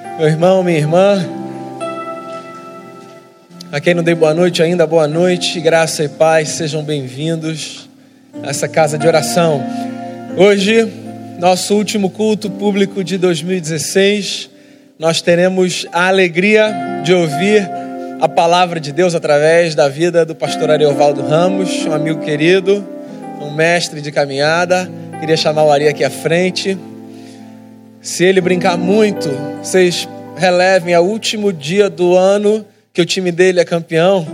Meu irmão, minha irmã, a quem não dei boa noite ainda, boa noite, graça e paz, sejam bem-vindos a essa casa de oração. Hoje, nosso último culto público de 2016, nós teremos a alegria de ouvir a palavra de Deus através da vida do pastor Ariovaldo Ramos, um amigo querido, um mestre de caminhada. Queria chamar o Ari aqui à frente. Se ele brincar muito, vocês relevem ao último dia do ano que o time dele é campeão.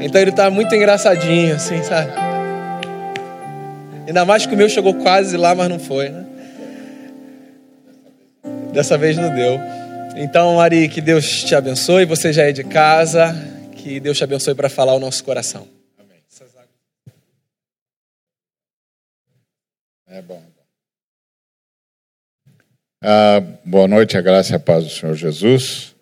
Então ele tá muito engraçadinho, assim, sabe? Ainda mais que o meu chegou quase lá, mas não foi, né? Dessa vez não deu. Então, Ari, que Deus te abençoe. Você já é de casa. Que Deus te abençoe para falar o nosso coração. Amém. É bom. Ah, boa noite, a graça e a paz do Senhor Jesus.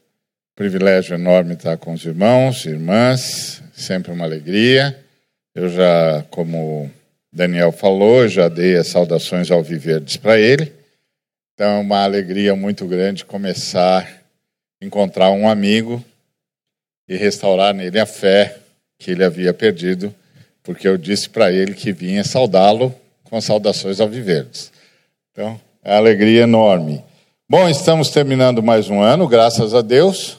Privilégio enorme estar com os irmãos e irmãs, sempre uma alegria. Eu já, como Daniel falou, já dei as saudações ao Viverdes para ele. Então, é uma alegria muito grande começar a encontrar um amigo e restaurar nele a fé que ele havia perdido, porque eu disse para ele que vinha saudá-lo com saudações ao Viverdes. Então, é alegria enorme. Bom, estamos terminando mais um ano, graças a Deus.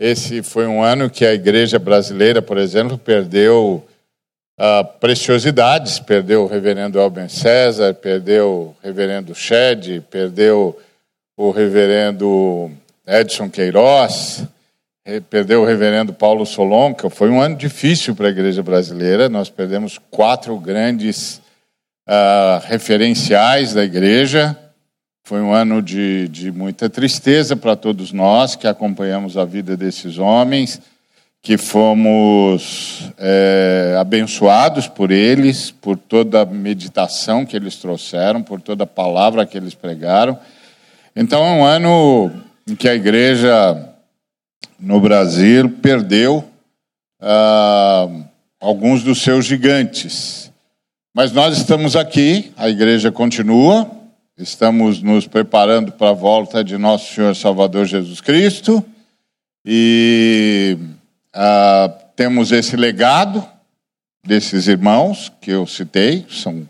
Esse foi um ano que a igreja brasileira, por exemplo, perdeu uh, preciosidades, perdeu o reverendo Elben César, perdeu o reverendo Shed, perdeu o reverendo Edson Queiroz, perdeu o reverendo Paulo Solonca. Foi um ano difícil para a igreja brasileira, nós perdemos quatro grandes uh, referenciais da igreja. Foi um ano de, de muita tristeza para todos nós que acompanhamos a vida desses homens, que fomos é, abençoados por eles, por toda a meditação que eles trouxeram, por toda a palavra que eles pregaram. Então é um ano em que a igreja no Brasil perdeu uh, alguns dos seus gigantes. Mas nós estamos aqui, a igreja continua, estamos nos preparando para a volta de nosso Senhor Salvador Jesus Cristo e ah, temos esse legado desses irmãos que eu citei, são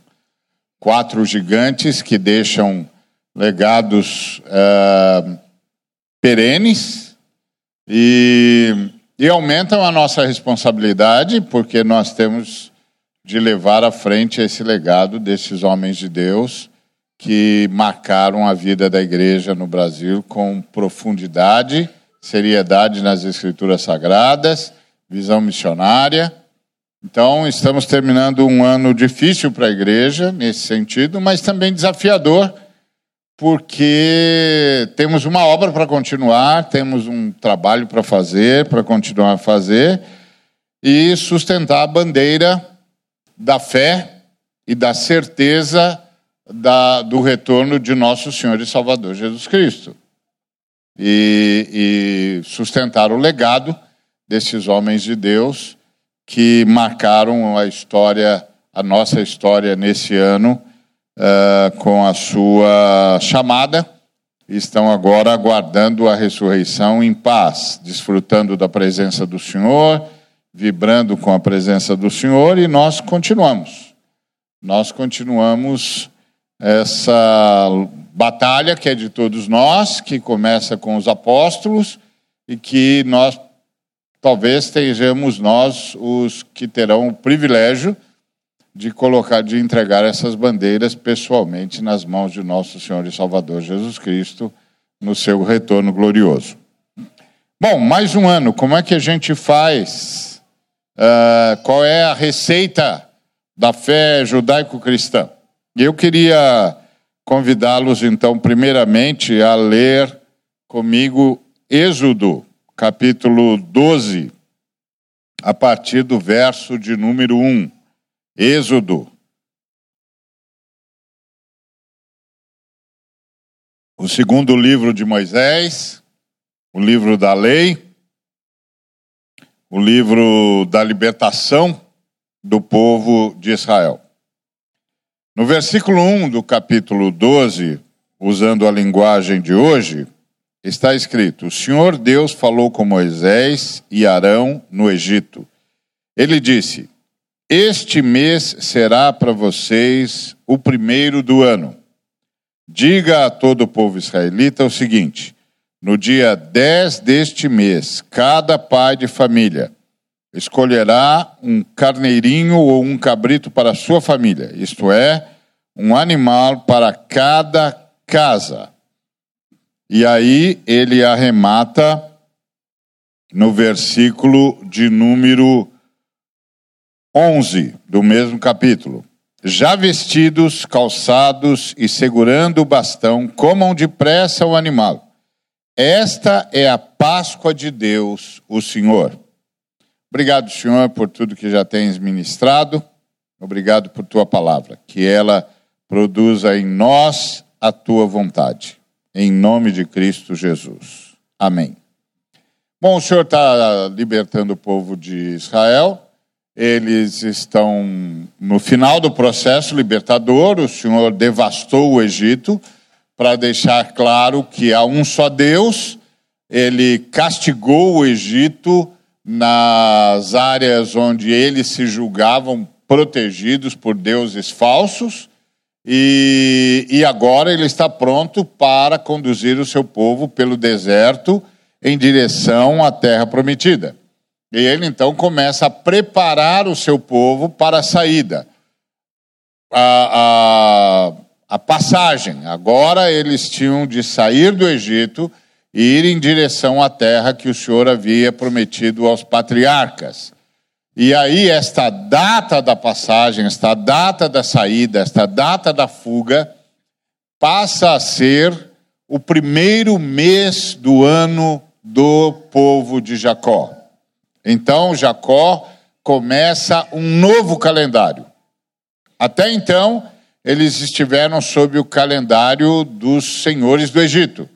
quatro gigantes que deixam legados ah, perenes e, e aumentam a nossa responsabilidade, porque nós temos de levar à frente esse legado desses homens de Deus que marcaram a vida da igreja no Brasil com profundidade, seriedade nas escrituras sagradas, visão missionária. Então, estamos terminando um ano difícil para a igreja nesse sentido, mas também desafiador, porque temos uma obra para continuar, temos um trabalho para fazer, para continuar a fazer e sustentar a bandeira da fé e da certeza da, do retorno de nosso Senhor e Salvador Jesus Cristo. E, e sustentar o legado desses homens de Deus que marcaram a história, a nossa história nesse ano, uh, com a sua chamada, estão agora aguardando a ressurreição em paz, desfrutando da presença do Senhor vibrando com a presença do Senhor e nós continuamos. Nós continuamos essa batalha que é de todos nós, que começa com os apóstolos e que nós talvez estejamos nós os que terão o privilégio de colocar, de entregar essas bandeiras pessoalmente nas mãos de nosso Senhor e Salvador Jesus Cristo no seu retorno glorioso. Bom, mais um ano, como é que a gente faz uh, qual é a receita da fé judaico-cristã. Eu queria convidá-los, então, primeiramente, a ler comigo Êxodo, capítulo 12, a partir do verso de número 1. Êxodo. O segundo livro de Moisés, o livro da lei o livro da libertação do povo de Israel. No versículo 1 do capítulo 12, usando a linguagem de hoje, está escrito: O Senhor Deus falou com Moisés e Arão no Egito. Ele disse: Este mês será para vocês o primeiro do ano. Diga a todo o povo israelita o seguinte: no dia 10 deste mês, cada pai de família escolherá um carneirinho ou um cabrito para sua família, isto é, um animal para cada casa. E aí ele arremata no versículo de número 11 do mesmo capítulo. Já vestidos, calçados e segurando o bastão, comam depressa o animal. Esta é a Páscoa de Deus, o Senhor. Obrigado, Senhor, por tudo que já tens ministrado. Obrigado por tua palavra, que ela produza em nós a tua vontade. Em nome de Cristo Jesus. Amém. Bom, o Senhor está libertando o povo de Israel. Eles estão no final do processo libertador. O Senhor devastou o Egito para deixar claro que há um só Deus. Ele castigou o Egito nas áreas onde eles se julgavam protegidos por deuses falsos, e, e agora ele está pronto para conduzir o seu povo pelo deserto em direção à terra prometida. E ele então começa a preparar o seu povo para a saída. A, a, a passagem. Agora eles tinham de sair do Egito e ir em direção à terra que o Senhor havia prometido aos patriarcas. E aí, esta data da passagem, esta data da saída, esta data da fuga, passa a ser o primeiro mês do ano do povo de Jacó. Então, Jacó começa um novo calendário. Até então, eles estiveram sob o calendário dos senhores do Egito.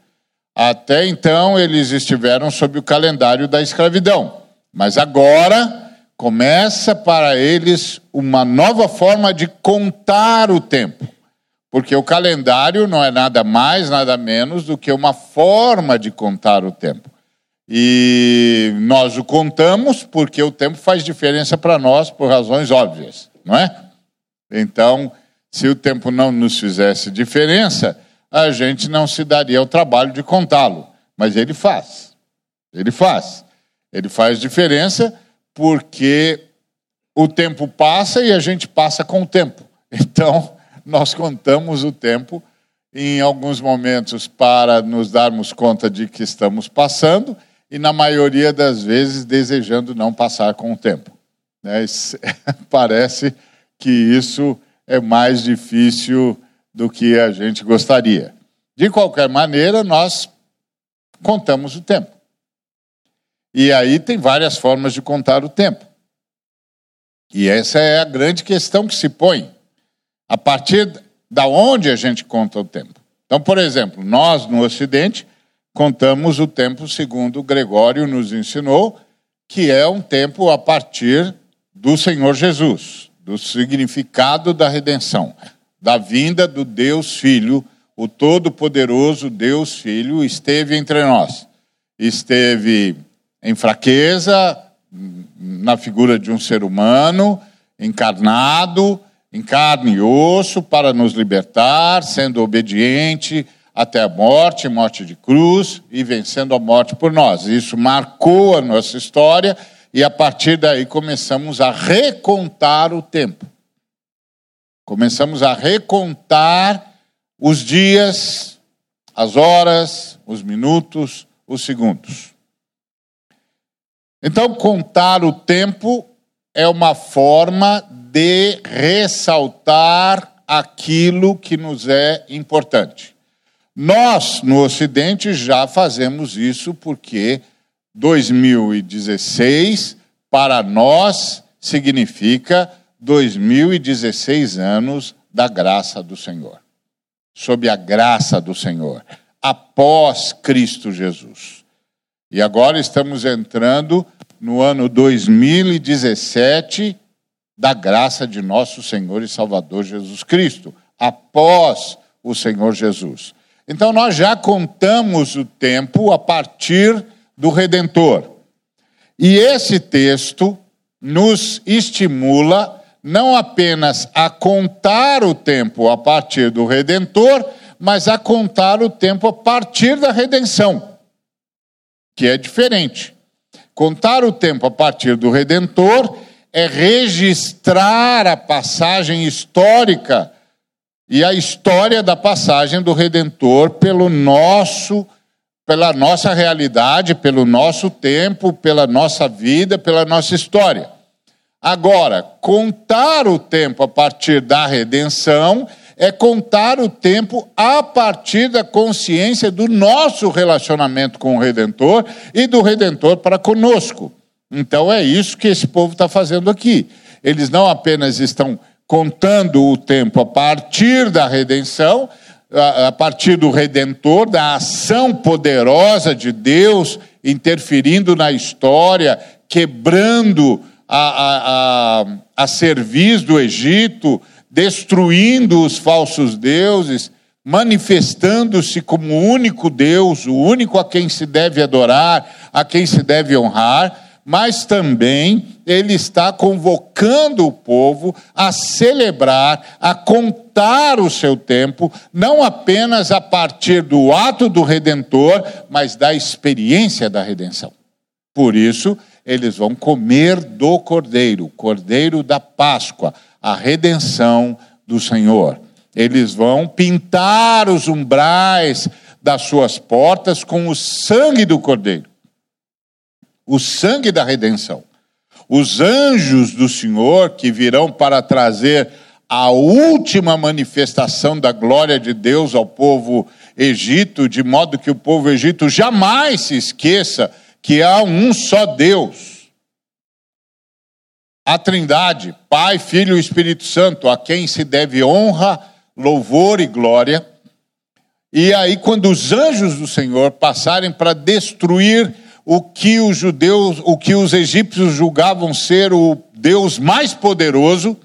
Até então, eles estiveram sob o calendário da escravidão. Mas agora começa para eles uma nova forma de contar o tempo. Porque o calendário não é nada mais, nada menos do que uma forma de contar o tempo. E nós o contamos porque o tempo faz diferença para nós por razões óbvias, não é? Então, se o tempo não nos fizesse diferença, a gente não se daria o trabalho de contá-lo. Mas ele faz. Ele faz. Ele faz diferença porque o tempo passa e a gente passa com o tempo. Então, nós contamos o tempo em alguns momentos para nos darmos conta de que estamos passando e, na maioria das vezes, desejando não passar com o tempo. Né? Parece que isso é mais difícil do que a gente gostaria. De qualquer maneira, nós contamos o tempo. E aí tem várias formas de contar o tempo. E essa é a grande questão que se põe. A partir da onde a gente conta o tempo. Então, por exemplo, nós no Ocidente contamos o tempo segundo Gregório nos ensinou, que é um tempo a partir do Senhor Jesus, do significado da redenção da vinda do Deus Filho, o Todo-Poderoso Deus Filho, esteve entre nós. Esteve em fraqueza, na figura de um ser humano, encarnado, em carne e osso, para nos libertar, sendo obediente até a morte, morte de cruz, e vencendo a morte por nós. Isso marcou a nossa história, e a partir daí começamos a recontar o tempo. Começamos a recontar os dias, as horas, os minutos, os segundos. Então, contar o tempo é uma forma de ressaltar aquilo que nos é importante. Nós, no Ocidente, já fazemos isso porque 2016, para nós, significa 2016 anos da graça do Senhor. Sob a graça do Senhor, após Cristo Jesus. E agora estamos entrando no ano 2017 da graça de nosso Senhor e Salvador Jesus Cristo, após o Senhor Jesus. Então nós já contamos o tempo a partir do Redentor. E esse texto nos estimula não apenas a contar o tempo a partir do Redentor, mas a contar o tempo a partir da redenção, que é diferente. Contar o tempo a partir do Redentor é registrar a passagem histórica e a história da passagem do Redentor pelo nosso pela nossa realidade, pelo nosso tempo, pela nossa vida, pela nossa história. Agora, contar o tempo a partir da redenção é contar o tempo a partir da consciência do nosso relacionamento com o Redentor e do Redentor para conosco. Então é isso que esse povo está fazendo aqui. Eles não apenas estão contando o tempo a partir da redenção, a partir do Redentor, da ação poderosa de Deus interferindo na história, quebrando a, a, a, a cerviz do Egito, destruindo os falsos deuses, manifestando-se como o único Deus, o único a quem se deve adorar, a quem se deve honrar mas também ele está convocando o povo a celebrar, a contar o seu tempo, não apenas a partir do ato do redentor, mas da experiência da redenção. Por isso, eles vão comer do cordeiro, cordeiro da Páscoa, a redenção do Senhor. Eles vão pintar os umbrais das suas portas com o sangue do cordeiro o sangue da redenção. Os anjos do Senhor que virão para trazer a última manifestação da glória de Deus ao povo Egito, de modo que o povo Egito jamais se esqueça que há um só Deus. A Trindade, Pai, Filho e Espírito Santo, a quem se deve honra, louvor e glória. E aí, quando os anjos do Senhor passarem para destruir o que os judeus, o que os egípcios julgavam ser o Deus mais poderoso,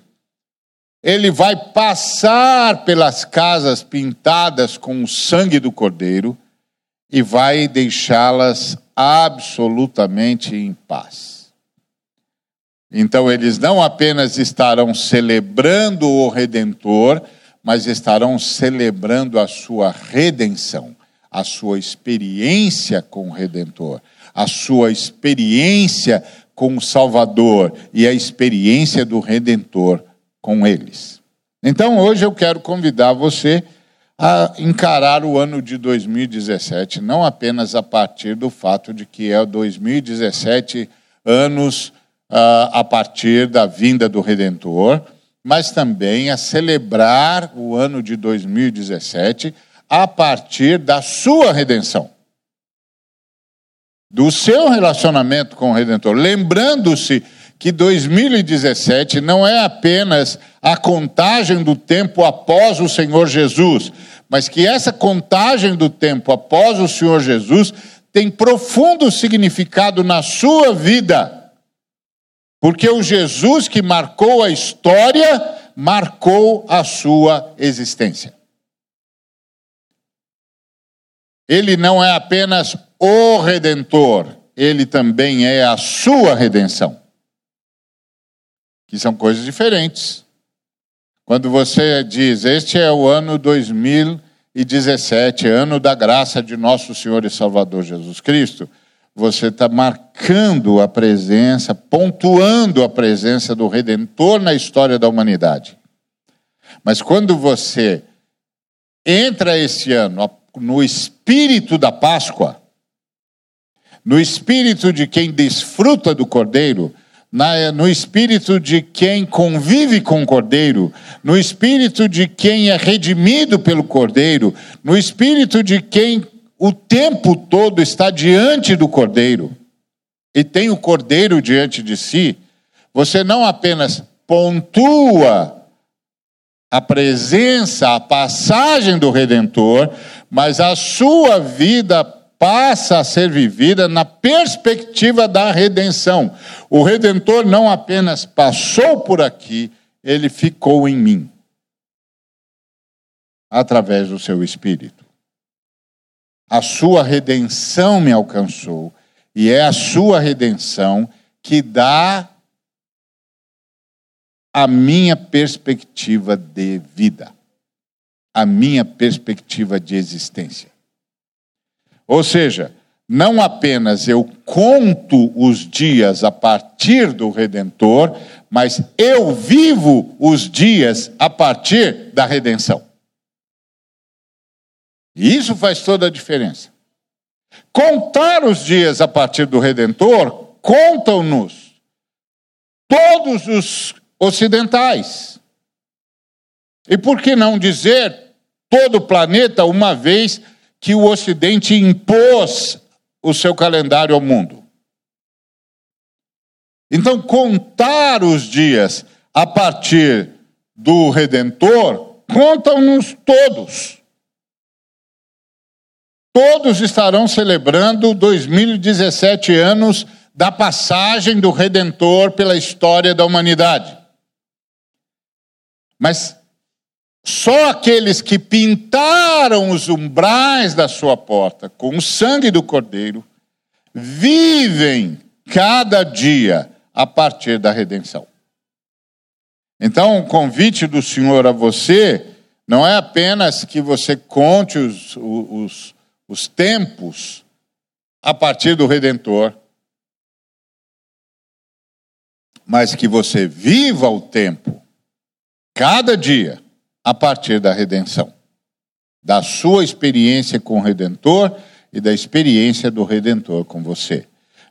ele vai passar pelas casas pintadas com o sangue do cordeiro e vai deixá-las absolutamente em paz. Então eles não apenas estarão celebrando o redentor, mas estarão celebrando a sua redenção, a sua experiência com o redentor a sua experiência com o Salvador e a experiência do Redentor com eles. Então, hoje eu quero convidar você a encarar o ano de 2017, não apenas a partir do fato de que é 2017 anos uh, a partir da vinda do Redentor, mas também a celebrar o ano de 2017 a partir da sua redenção do seu relacionamento com o Redentor, lembrando-se que 2017 não é apenas a contagem do tempo após o Senhor Jesus, mas que essa contagem do tempo após o Senhor Jesus tem profundo significado na sua vida. Porque o Jesus que marcou a história marcou a sua existência. Ele não é apenas o redentor, ele também é a sua redenção. Que são coisas diferentes. Quando você diz, este é o ano 2017, ano da graça de nosso Senhor e Salvador Jesus Cristo, você está marcando a presença, pontuando a presença do Redentor na história da humanidade. Mas quando você entra esse ano no espírito da Páscoa, no espírito de quem desfruta do Cordeiro, na, no espírito de quem convive com o Cordeiro, no espírito de quem é redimido pelo Cordeiro, no espírito de quem o tempo todo está diante do Cordeiro e tem o Cordeiro diante de si, você não apenas pontua a presença, a passagem do Redentor, mas a sua vida passa a ser vivida na perspectiva da redenção. O redentor não apenas passou por aqui, ele ficou em mim através do seu espírito. A sua redenção me alcançou, e é a sua redenção que dá a minha perspectiva de vida, a minha perspectiva de existência. Ou seja, não apenas eu conto os dias a partir do Redentor, mas eu vivo os dias a partir da redenção. E isso faz toda a diferença. Contar os dias a partir do Redentor contam-nos todos os ocidentais. E por que não dizer todo o planeta, uma vez que o Ocidente impôs o seu calendário ao mundo. Então, contar os dias a partir do Redentor, contam-nos todos. Todos estarão celebrando 2017 anos da passagem do Redentor pela história da humanidade. Mas só aqueles que pintaram os umbrais da sua porta com o sangue do Cordeiro vivem cada dia a partir da redenção. Então, o convite do Senhor a você não é apenas que você conte os, os, os tempos a partir do Redentor, mas que você viva o tempo, cada dia, a partir da redenção, da sua experiência com o Redentor e da experiência do Redentor com você.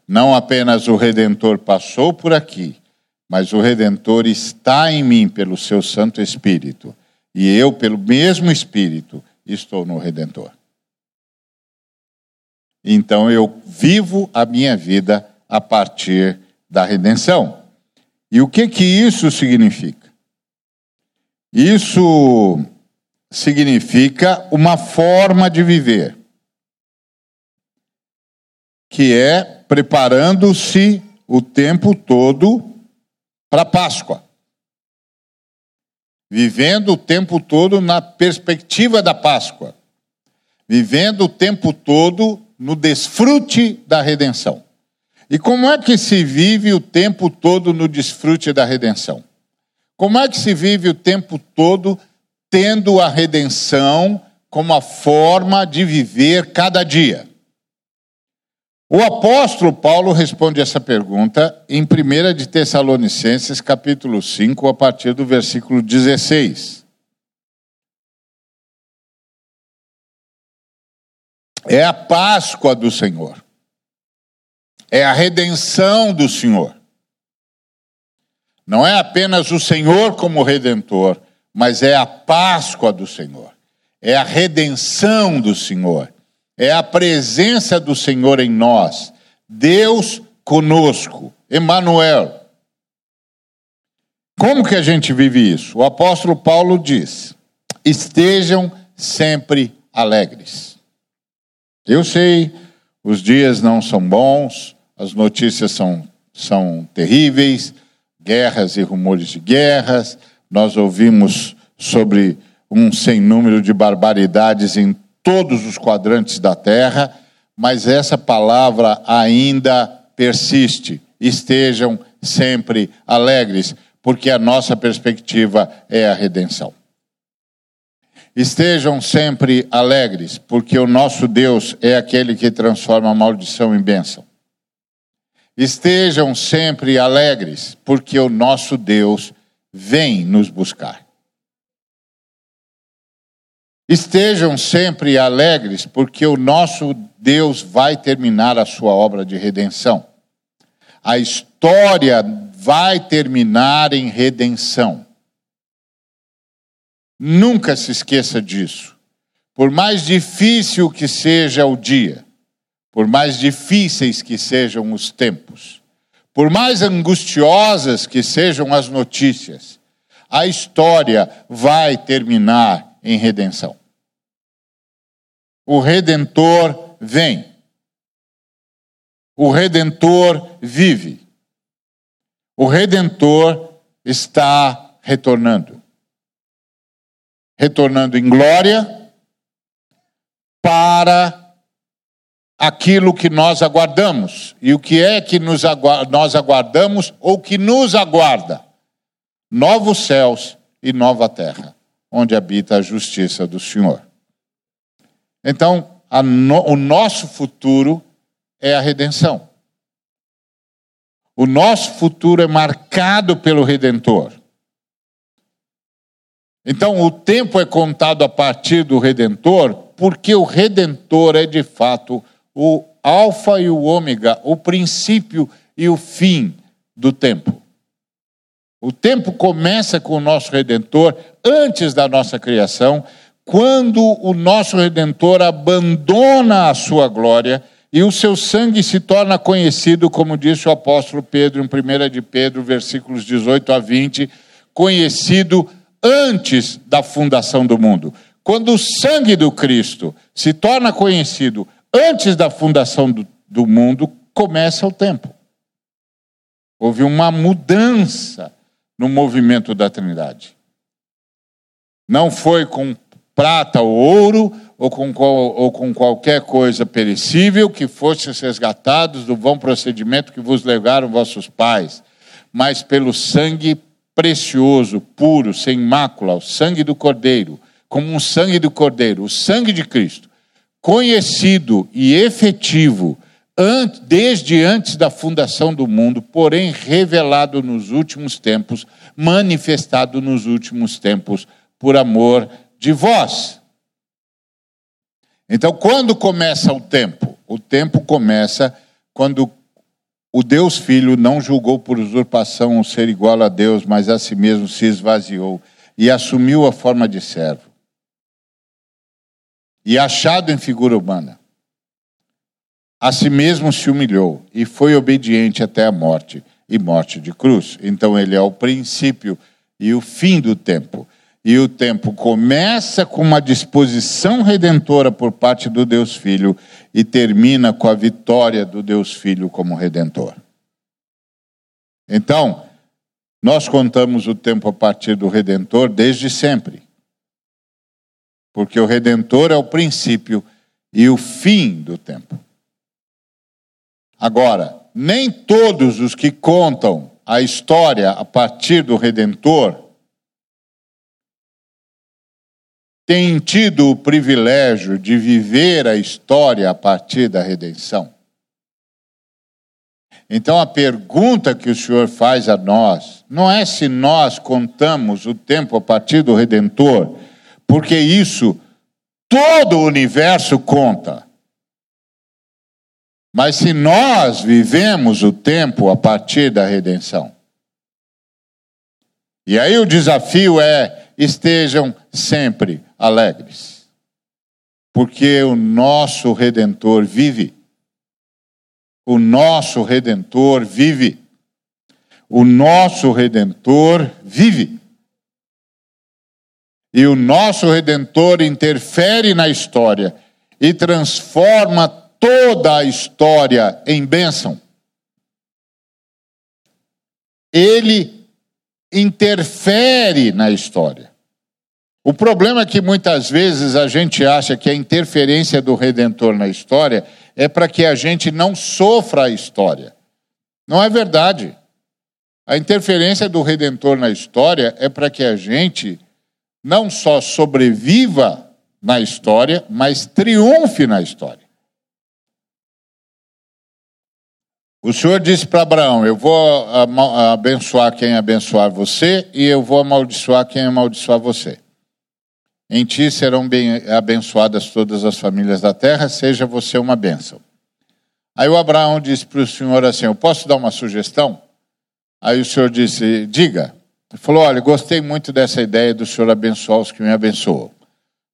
Não apenas o Redentor passou por aqui, mas o Redentor está em mim pelo seu Santo Espírito, e eu, pelo mesmo Espírito, estou no Redentor. Então eu vivo a minha vida a partir da redenção. E o que que isso significa? Isso significa uma forma de viver, que é preparando-se o tempo todo para a Páscoa. Vivendo o tempo todo na perspectiva da Páscoa. Vivendo o tempo todo no desfrute da redenção. E como é que se vive o tempo todo no desfrute da redenção? Como é que se vive o tempo todo tendo a redenção como a forma de viver cada dia? O apóstolo Paulo responde essa pergunta em 1 de Tessalonicenses, capítulo 5, a partir do versículo 16. É a Páscoa do Senhor. É a redenção do Senhor. Não é apenas o Senhor como redentor, mas é a Páscoa do Senhor. É a redenção do Senhor. É a presença do Senhor em nós. Deus conosco. Emmanuel. Como que a gente vive isso? O apóstolo Paulo diz: estejam sempre alegres. Eu sei, os dias não são bons, as notícias são, são terríveis, guerras e rumores de guerras, nós ouvimos sobre um sem número de barbaridades em todos os quadrantes da terra, mas essa palavra ainda persiste. Estejam sempre alegres, porque a nossa perspectiva é a redenção. Estejam sempre alegres, porque o nosso Deus é aquele que transforma a maldição em bênção. Estejam sempre alegres, porque o nosso Deus vem nos buscar. Estejam sempre alegres, porque o nosso Deus vai terminar a sua obra de redenção. A história vai terminar em redenção. Nunca se esqueça disso. Por mais difícil que seja o dia, por mais difíceis que sejam os tempos, por mais angustiosas que sejam as notícias, a história vai terminar em redenção. O redentor vem. O redentor vive. O redentor está retornando. Retornando em glória para aquilo que nós aguardamos. E o que é que agu nós aguardamos ou que nos aguarda? Novos céus e nova terra, onde habita a justiça do Senhor. Então, no, o nosso futuro é a redenção. O nosso futuro é marcado pelo Redentor. Então, o tempo é contado a partir do Redentor, porque o Redentor é de fato o Alfa e o Ômega, o princípio e o fim do tempo. O tempo começa com o nosso Redentor antes da nossa criação, quando o nosso Redentor abandona a sua glória e o seu sangue se torna conhecido, como disse o apóstolo Pedro em 1 de Pedro, versículos 18 a 20, conhecido antes da fundação do mundo. Quando o sangue do Cristo se torna conhecido antes da fundação do, do mundo, começa o tempo. Houve uma mudança no movimento da Trindade. Não foi com prata ou ouro, ou com, ou com qualquer coisa perecível que fosse resgatados do bom procedimento que vos legaram vossos pais, mas pelo sangue precioso, puro, sem mácula, o sangue do Cordeiro, como um sangue do Cordeiro, o sangue de Cristo, conhecido e efetivo desde antes da fundação do mundo, porém revelado nos últimos tempos, manifestado nos últimos tempos por amor de vós. Então, quando começa o tempo? O tempo começa quando o Deus Filho não julgou por usurpação o ser igual a Deus, mas a si mesmo se esvaziou e assumiu a forma de servo e achado em figura humana. A si mesmo se humilhou e foi obediente até a morte e morte de cruz. Então ele é o princípio e o fim do tempo. E o tempo começa com uma disposição redentora por parte do Deus Filho e termina com a vitória do Deus Filho como redentor. Então, nós contamos o tempo a partir do redentor desde sempre porque o redentor é o princípio e o fim do tempo. Agora, nem todos os que contam a história a partir do redentor têm tido o privilégio de viver a história a partir da redenção. Então a pergunta que o Senhor faz a nós não é se nós contamos o tempo a partir do redentor, porque isso todo o universo conta. Mas se nós vivemos o tempo a partir da redenção. E aí o desafio é: estejam sempre alegres, porque o nosso redentor vive. O nosso redentor vive. O nosso redentor vive. E o nosso redentor interfere na história e transforma toda a história em bênção. Ele interfere na história. O problema é que muitas vezes a gente acha que a interferência do redentor na história é para que a gente não sofra a história. Não é verdade. A interferência do redentor na história é para que a gente não só sobreviva na história, mas triunfe na história. O Senhor disse para Abraão: Eu vou abençoar quem abençoar você, e eu vou amaldiçoar quem amaldiçoar você. Em ti serão bem abençoadas todas as famílias da terra, seja você uma bênção. Aí o Abraão disse para o Senhor assim: Eu posso dar uma sugestão? Aí o Senhor disse: Diga. Falou: Olha, gostei muito dessa ideia do Senhor abençoar os que me abençoam.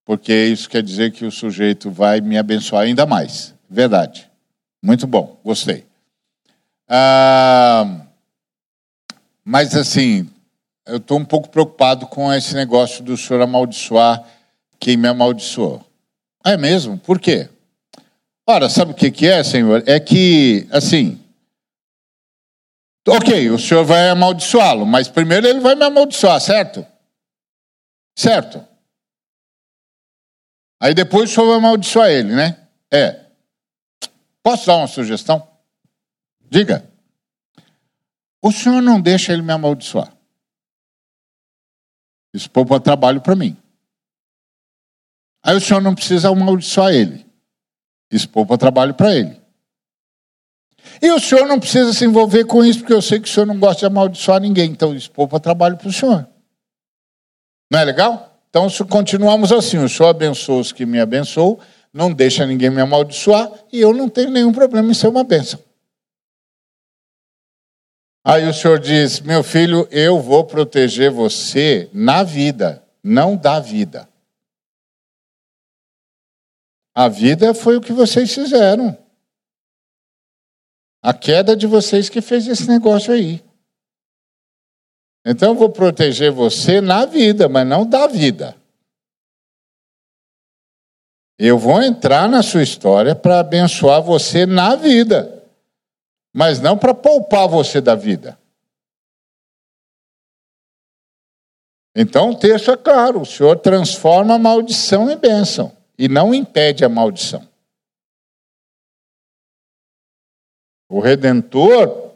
Porque isso quer dizer que o sujeito vai me abençoar ainda mais. Verdade. Muito bom, gostei. Ah, mas assim, eu estou um pouco preocupado com esse negócio do senhor amaldiçoar quem me amaldiçoou. É mesmo? Por quê? Ora, sabe o que é, Senhor? É que, assim, Ok, o senhor vai amaldiçoá-lo, mas primeiro ele vai me amaldiçoar, certo? Certo. Aí depois o senhor vai amaldiçoar ele, né? É. Posso dar uma sugestão? Diga. O senhor não deixa ele me amaldiçoar. Isso poupa trabalho para mim. Aí o senhor não precisa amaldiçoar ele. Isso poupa trabalho para ele. E o senhor não precisa se envolver com isso, porque eu sei que o senhor não gosta de amaldiçoar ninguém. Então isso poupa trabalho para o senhor. Não é legal? Então, se continuamos assim, o senhor abençoa os que me abençoam, não deixa ninguém me amaldiçoar, e eu não tenho nenhum problema em ser uma bênção. Aí o senhor diz: Meu filho, eu vou proteger você na vida, não da vida. A vida foi o que vocês fizeram. A queda de vocês que fez esse negócio aí. Então eu vou proteger você na vida, mas não da vida. Eu vou entrar na sua história para abençoar você na vida, mas não para poupar você da vida. Então o texto é claro: o Senhor transforma a maldição em bênção e não impede a maldição. O Redentor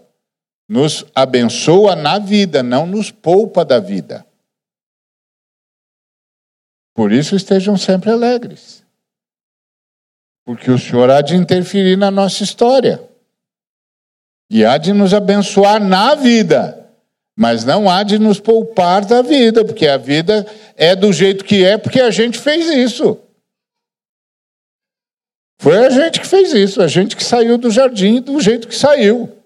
nos abençoa na vida, não nos poupa da vida. Por isso estejam sempre alegres. Porque o Senhor há de interferir na nossa história. E há de nos abençoar na vida. Mas não há de nos poupar da vida, porque a vida é do jeito que é, porque a gente fez isso. Foi a gente que fez isso, a gente que saiu do jardim do jeito que saiu.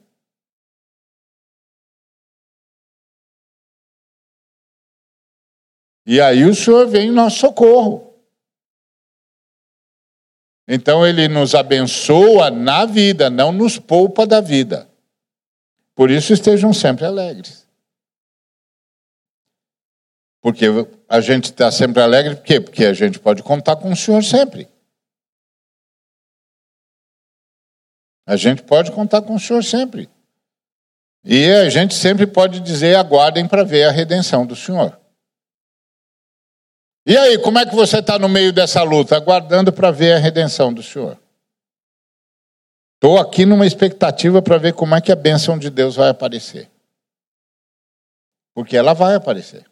E aí o Senhor vem em nosso socorro. Então ele nos abençoa na vida, não nos poupa da vida. Por isso estejam sempre alegres. Porque a gente está sempre alegre, por quê? Porque a gente pode contar com o Senhor sempre. A gente pode contar com o Senhor sempre. E a gente sempre pode dizer: aguardem para ver a redenção do Senhor. E aí, como é que você está no meio dessa luta? Aguardando para ver a redenção do Senhor. Estou aqui numa expectativa para ver como é que a bênção de Deus vai aparecer. Porque ela vai aparecer.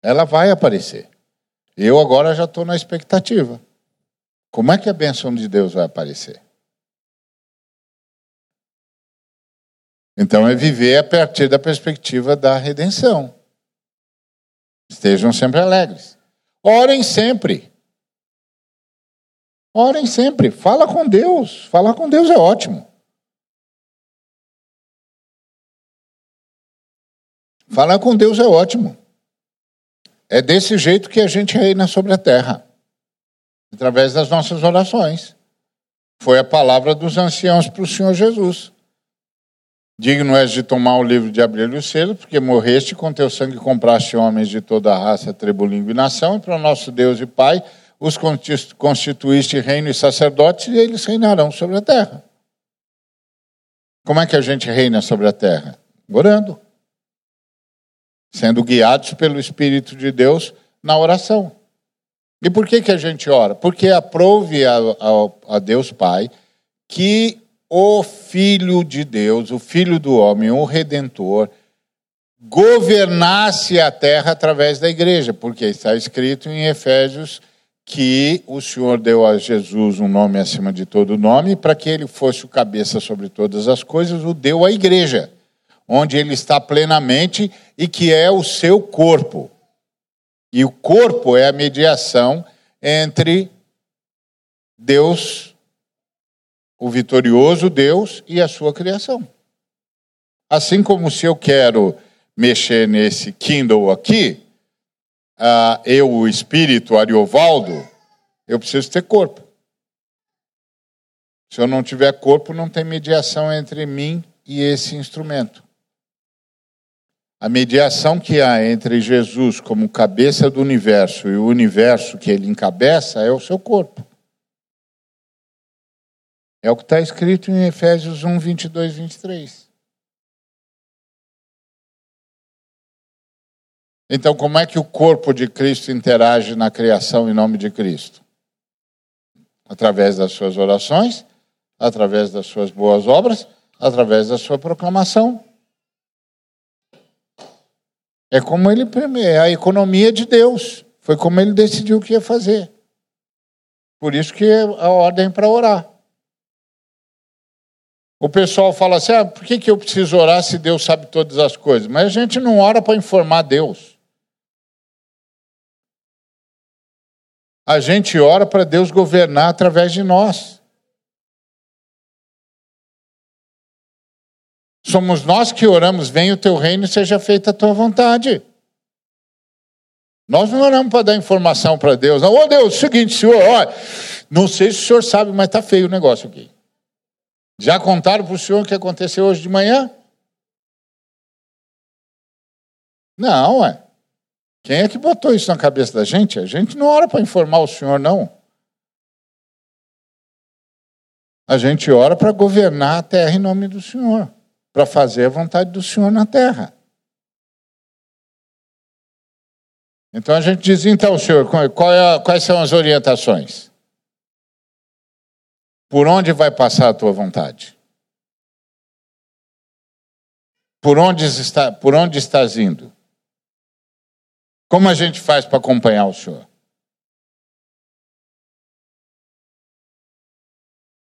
Ela vai aparecer. Eu agora já estou na expectativa. Como é que a bênção de Deus vai aparecer? Então é viver a partir da perspectiva da redenção. Estejam sempre alegres. Orem sempre. Orem sempre. Fala com Deus. Falar com Deus é ótimo. Falar com Deus é ótimo. É desse jeito que a gente reina sobre a terra através das nossas orações. Foi a palavra dos anciãos para o Senhor Jesus. Digno és de tomar o livro de abrir o selo, porque morreste com teu sangue compraste homens de toda a raça, tribo, língua e nação, e para o nosso Deus e Pai os constituíste reino e sacerdotes, e eles reinarão sobre a terra. Como é que a gente reina sobre a terra? Orando. Sendo guiados pelo Espírito de Deus na oração. E por que, que a gente ora? Porque aprove a, a, a Deus Pai que o Filho de Deus, o Filho do homem, o Redentor, governasse a terra através da igreja, porque está escrito em Efésios que o Senhor deu a Jesus um nome acima de todo nome, para que ele fosse o cabeça sobre todas as coisas, o deu à igreja, onde ele está plenamente e que é o seu corpo. E o corpo é a mediação entre Deus, o vitorioso Deus, e a sua criação. Assim como se eu quero mexer nesse Kindle aqui, uh, eu, o espírito Ariovaldo, eu preciso ter corpo. Se eu não tiver corpo, não tem mediação entre mim e esse instrumento. A mediação que há entre Jesus como cabeça do universo e o universo que ele encabeça é o seu corpo. É o que está escrito em Efésios 1, 22, 23. Então, como é que o corpo de Cristo interage na criação em nome de Cristo? através das suas orações, através das suas boas obras, através da sua proclamação. É como ele é a economia de Deus. Foi como ele decidiu o que ia fazer. Por isso que a ordem para orar. O pessoal fala assim: ah, por que, que eu preciso orar se Deus sabe todas as coisas? Mas a gente não ora para informar Deus. A gente ora para Deus governar através de nós. Somos nós que oramos, venha o teu reino e seja feita a tua vontade. Nós não oramos para dar informação para Deus. Não, ô Deus, é o seguinte, senhor, não sei se o senhor sabe, mas está feio o negócio aqui. Já contaram para o senhor o que aconteceu hoje de manhã? Não, é. Quem é que botou isso na cabeça da gente? A gente não ora para informar o senhor, não. A gente ora para governar a terra em nome do Senhor, para fazer a vontade do Senhor na terra. Então a gente diz, então, senhor, é, quais são as orientações? Por onde vai passar a tua vontade? Por onde, está, por onde estás indo? Como a gente faz para acompanhar o Senhor?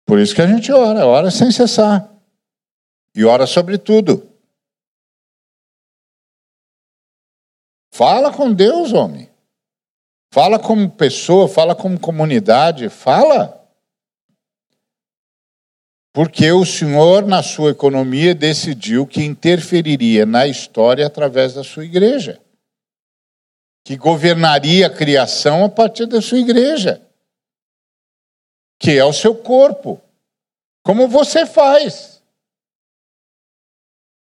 Por isso que a gente ora, ora sem cessar. E ora sobre tudo. Fala com Deus, homem. Fala como pessoa, fala como comunidade, fala. Porque o Senhor, na sua economia, decidiu que interferiria na história através da sua igreja que governaria a criação a partir da sua igreja, que é o seu corpo. Como você faz?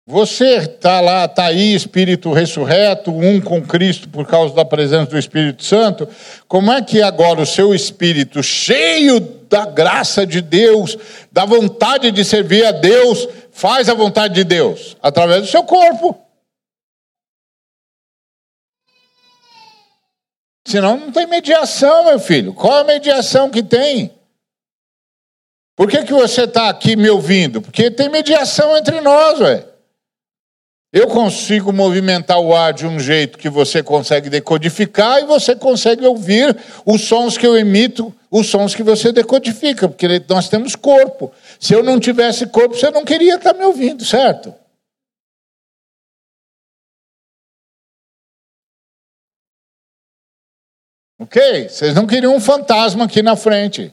Você está lá, está aí, espírito ressurreto, um com Cristo por causa da presença do Espírito Santo. Como é que agora o seu espírito, cheio da graça de Deus, da vontade de servir a Deus, faz a vontade de Deus? Através do seu corpo. Senão não tem mediação, meu filho. Qual a mediação que tem? Por que, que você está aqui me ouvindo? Porque tem mediação entre nós, ué. Eu consigo movimentar o ar de um jeito que você consegue decodificar e você consegue ouvir os sons que eu emito, os sons que você decodifica, porque nós temos corpo. Se eu não tivesse corpo, você não queria estar me ouvindo, certo? Ok? Vocês não queriam um fantasma aqui na frente.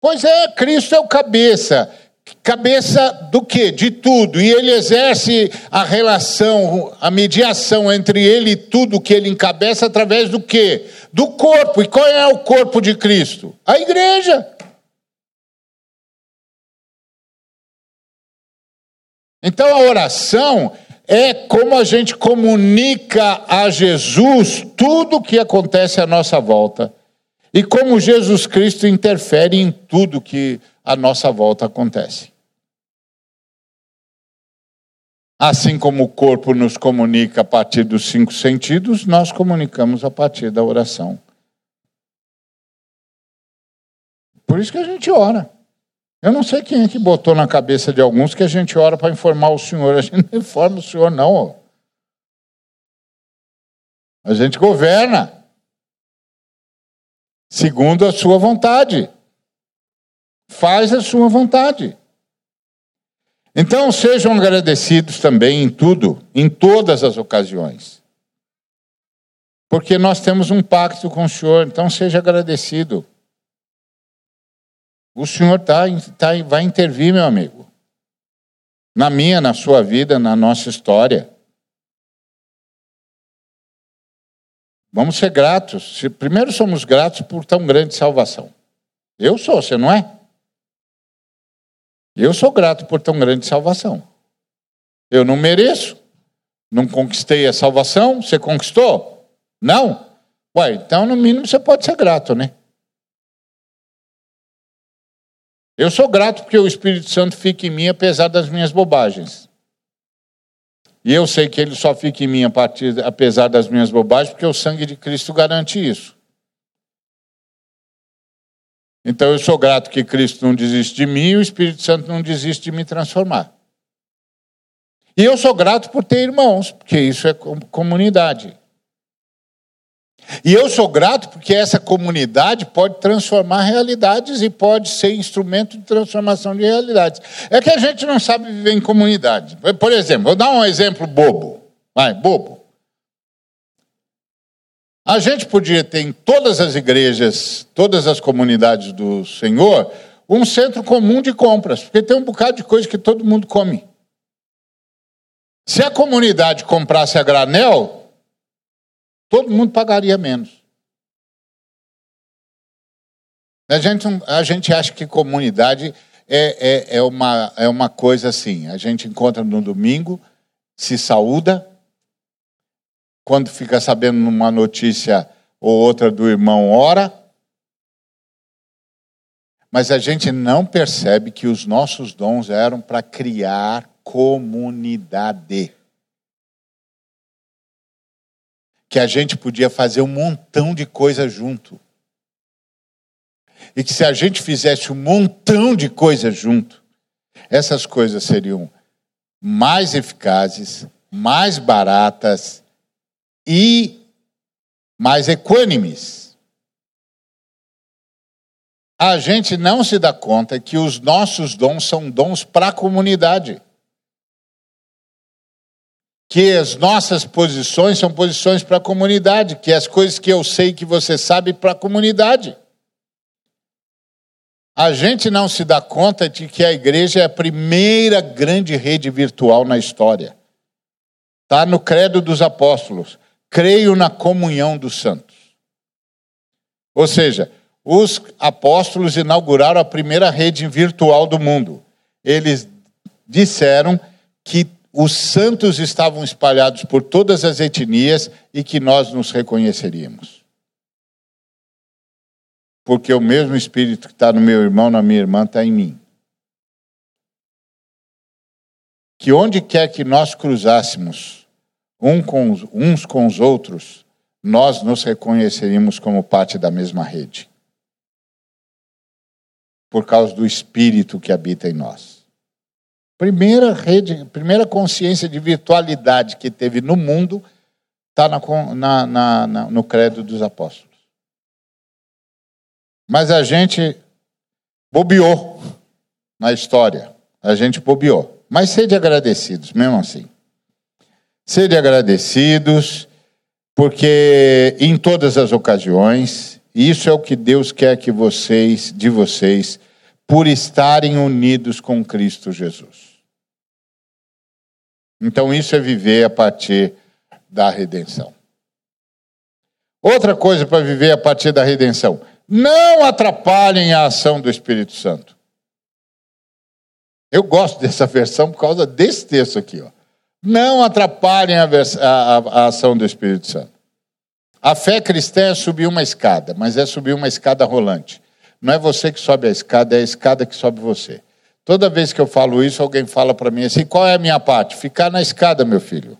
Pois é, Cristo é o cabeça. Cabeça do quê? De tudo. E ele exerce a relação, a mediação entre ele e tudo que ele encabeça através do quê? Do corpo. E qual é o corpo de Cristo? A igreja. Então a oração é como a gente comunica a Jesus tudo o que acontece à nossa volta e como Jesus Cristo interfere em tudo que à nossa volta acontece. Assim como o corpo nos comunica a partir dos cinco sentidos, nós comunicamos a partir da oração. Por isso que a gente ora. Eu não sei quem é que botou na cabeça de alguns que a gente ora para informar o Senhor. A gente não informa o Senhor, não. A gente governa segundo a sua vontade. Faz a sua vontade. Então sejam agradecidos também em tudo, em todas as ocasiões. Porque nós temos um pacto com o Senhor, então seja agradecido. O Senhor tá, tá, vai intervir, meu amigo. Na minha, na sua vida, na nossa história. Vamos ser gratos. Primeiro, somos gratos por tão grande salvação. Eu sou, você não é? Eu sou grato por tão grande salvação. Eu não mereço. Não conquistei a salvação. Você conquistou? Não? Ué, então no mínimo você pode ser grato, né? Eu sou grato porque o Espírito Santo fica em mim apesar das minhas bobagens. E eu sei que ele só fica em mim a partir, apesar das minhas bobagens, porque o sangue de Cristo garante isso. Então eu sou grato que Cristo não desiste de mim e o Espírito Santo não desiste de me transformar. E eu sou grato por ter irmãos, porque isso é comunidade. E eu sou grato porque essa comunidade pode transformar realidades e pode ser instrumento de transformação de realidades. É que a gente não sabe viver em comunidade. Por exemplo, vou dar um exemplo bobo. Vai, bobo. A gente podia ter em todas as igrejas, todas as comunidades do Senhor, um centro comum de compras, porque tem um bocado de coisa que todo mundo come. Se a comunidade comprasse a granel, todo mundo pagaria menos. A gente, a gente acha que comunidade é, é, é, uma, é uma coisa assim: a gente encontra no domingo, se saúda, quando fica sabendo uma notícia ou outra do irmão, ora. Mas a gente não percebe que os nossos dons eram para criar comunidade. Que a gente podia fazer um montão de coisa junto. E que se a gente fizesse um montão de coisa junto, essas coisas seriam mais eficazes, mais baratas e mais equânimes. A gente não se dá conta que os nossos dons são dons para a comunidade. Que as nossas posições são posições para a comunidade, que as coisas que eu sei que você sabe para a comunidade. A gente não se dá conta de que a igreja é a primeira grande rede virtual na história. Está no Credo dos Apóstolos creio na comunhão dos santos. Ou seja, os apóstolos inauguraram a primeira rede virtual do mundo. Eles disseram que os santos estavam espalhados por todas as etnias e que nós nos reconheceríamos. Porque o mesmo Espírito que está no meu irmão, na minha irmã, está em mim. Que onde quer que nós cruzássemos, um com, uns com os outros, nós nos reconheceríamos como parte da mesma rede. Por causa do Espírito que habita em nós. Primeira rede, primeira consciência de virtualidade que teve no mundo está na, na, na, no credo dos apóstolos. Mas a gente bobeou na história. A gente bobeou. Mas sede agradecidos, mesmo assim. Sede agradecidos, porque em todas as ocasiões, isso é o que Deus quer que vocês, de vocês, por estarem unidos com Cristo Jesus. Então, isso é viver a partir da redenção. Outra coisa para viver a partir da redenção: não atrapalhem a ação do Espírito Santo. Eu gosto dessa versão por causa desse texto aqui. Ó não atrapalhem a, a, a, ação do Espírito Santo. A fé cristã é subir uma escada, mas é subir uma escada rolante. Não é você que sobe a escada, é a escada que sobe você. Toda vez que eu falo isso, alguém fala para mim assim: qual é a minha parte? Ficar na escada, meu filho.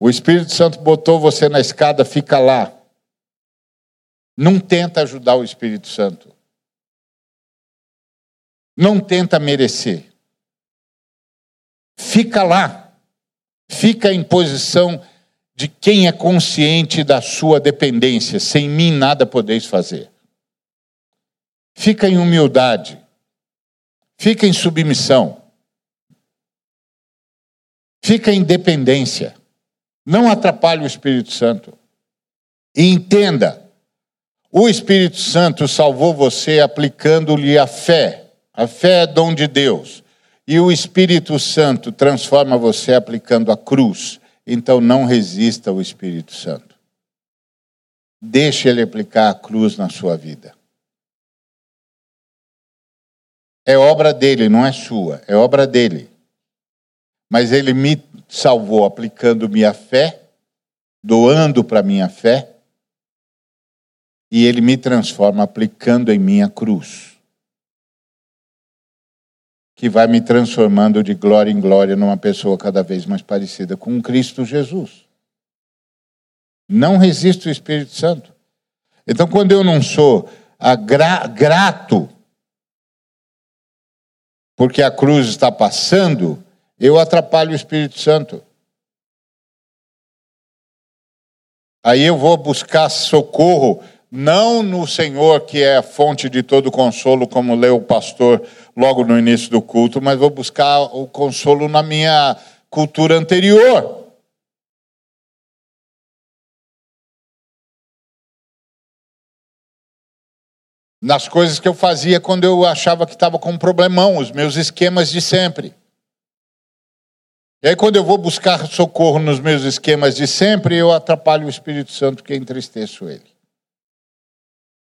O Espírito Santo botou você na escada, fica lá. Não tenta ajudar o Espírito Santo. Não tenta merecer. Fica lá. Fica em posição de quem é consciente da sua dependência. Sem mim nada podeis fazer. Fica em humildade. Fica em submissão. Fica em dependência. Não atrapalhe o Espírito Santo. E entenda: o Espírito Santo salvou você aplicando-lhe a fé. A fé é dom de Deus. E o Espírito Santo transforma você aplicando a cruz. Então não resista ao Espírito Santo. Deixe ele aplicar a cruz na sua vida. É obra dele, não é sua, é obra dele. Mas ele me salvou aplicando minha fé, doando para minha fé, e ele me transforma aplicando em minha cruz que vai me transformando de glória em glória numa pessoa cada vez mais parecida com Cristo Jesus. Não resisto ao Espírito Santo. Então, quando eu não sou gra grato porque a cruz está passando, eu atrapalho o Espírito Santo. Aí eu vou buscar socorro, não no Senhor, que é a fonte de todo consolo, como leu o pastor logo no início do culto, mas vou buscar o consolo na minha cultura anterior. nas coisas que eu fazia quando eu achava que estava com um problemão, os meus esquemas de sempre. E aí, quando eu vou buscar socorro nos meus esquemas de sempre, eu atrapalho o Espírito Santo que entristeço ele.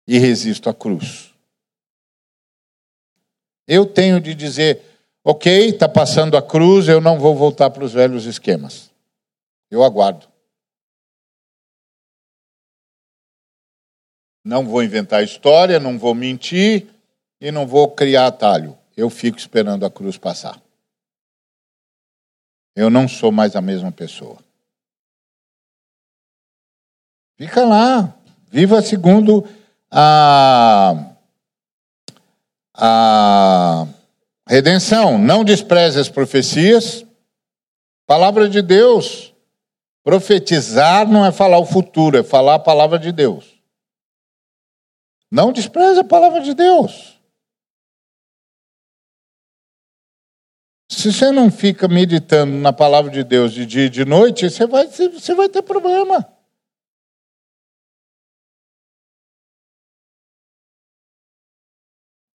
E resisto à cruz. Eu tenho de dizer, ok, está passando a cruz, eu não vou voltar para os velhos esquemas. Eu aguardo. Não vou inventar história, não vou mentir e não vou criar atalho. Eu fico esperando a cruz passar. Eu não sou mais a mesma pessoa. Fica lá, viva segundo a, a redenção. Não despreze as profecias. Palavra de Deus. Profetizar não é falar o futuro, é falar a palavra de Deus. Não despreze a palavra de Deus. Se você não fica meditando na palavra de Deus de dia e de noite, você vai, você vai ter problema.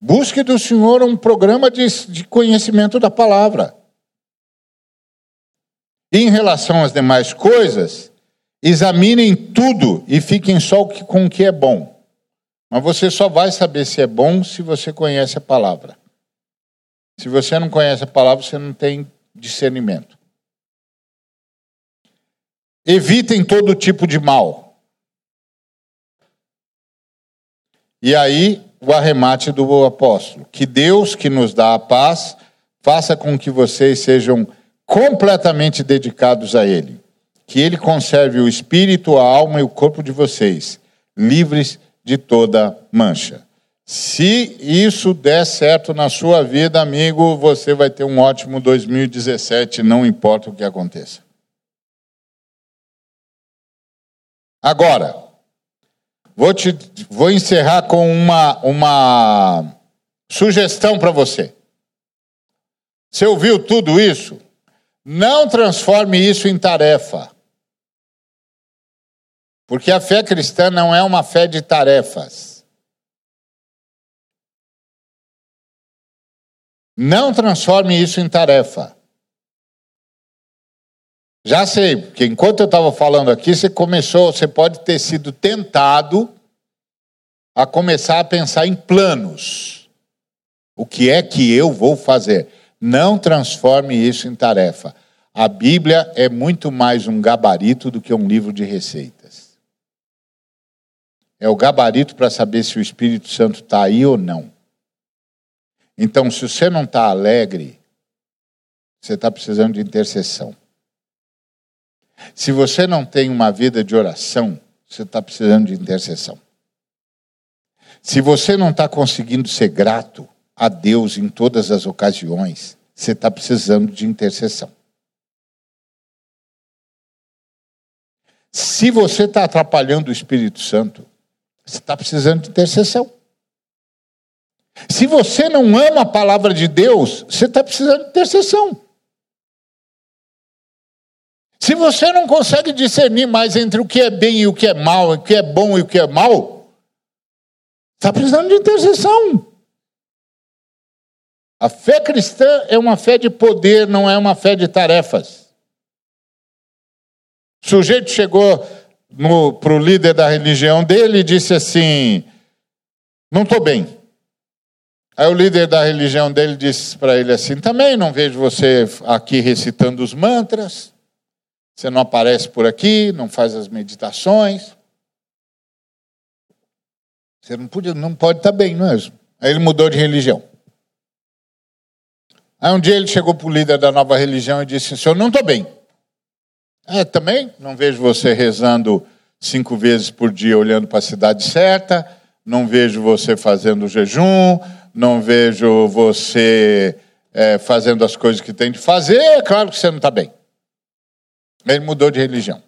Busque do Senhor um programa de, de conhecimento da palavra. Em relação às demais coisas, examinem tudo e fiquem só com o que é bom. Mas você só vai saber se é bom se você conhece a palavra. Se você não conhece a palavra, você não tem discernimento. Evitem todo tipo de mal. E aí, o arremate do apóstolo: que Deus, que nos dá a paz, faça com que vocês sejam completamente dedicados a Ele. Que Ele conserve o espírito, a alma e o corpo de vocês, livres de toda mancha. Se isso der certo na sua vida, amigo, você vai ter um ótimo 2017, não importa o que aconteça. Agora, vou, te, vou encerrar com uma, uma sugestão para você. Você ouviu tudo isso? Não transforme isso em tarefa. Porque a fé cristã não é uma fé de tarefas. Não transforme isso em tarefa. Já sei, porque enquanto eu estava falando aqui, você começou, você pode ter sido tentado a começar a pensar em planos. O que é que eu vou fazer? Não transforme isso em tarefa. A Bíblia é muito mais um gabarito do que um livro de receitas. É o gabarito para saber se o Espírito Santo está aí ou não. Então, se você não está alegre, você está precisando de intercessão. Se você não tem uma vida de oração, você está precisando de intercessão. Se você não está conseguindo ser grato a Deus em todas as ocasiões, você está precisando de intercessão. Se você está atrapalhando o Espírito Santo, você está precisando de intercessão. Se você não ama a palavra de Deus, você está precisando de intercessão. Se você não consegue discernir mais entre o que é bem e o que é mal, o que é bom e o que é mal, está precisando de intercessão. A fé cristã é uma fé de poder, não é uma fé de tarefas. O sujeito chegou para o líder da religião dele e disse assim: Não estou bem. Aí o líder da religião dele disse para ele assim: Também não vejo você aqui recitando os mantras. Você não aparece por aqui, não faz as meditações. Você não pode, não pode estar bem, não é isso? Aí ele mudou de religião. Aí um dia ele chegou para o líder da nova religião e disse: Senhor, não estou bem. É, também não vejo você rezando cinco vezes por dia olhando para a cidade certa, não vejo você fazendo jejum, não vejo você é, fazendo as coisas que tem de fazer, é claro que você não está bem. Ele mudou de religião.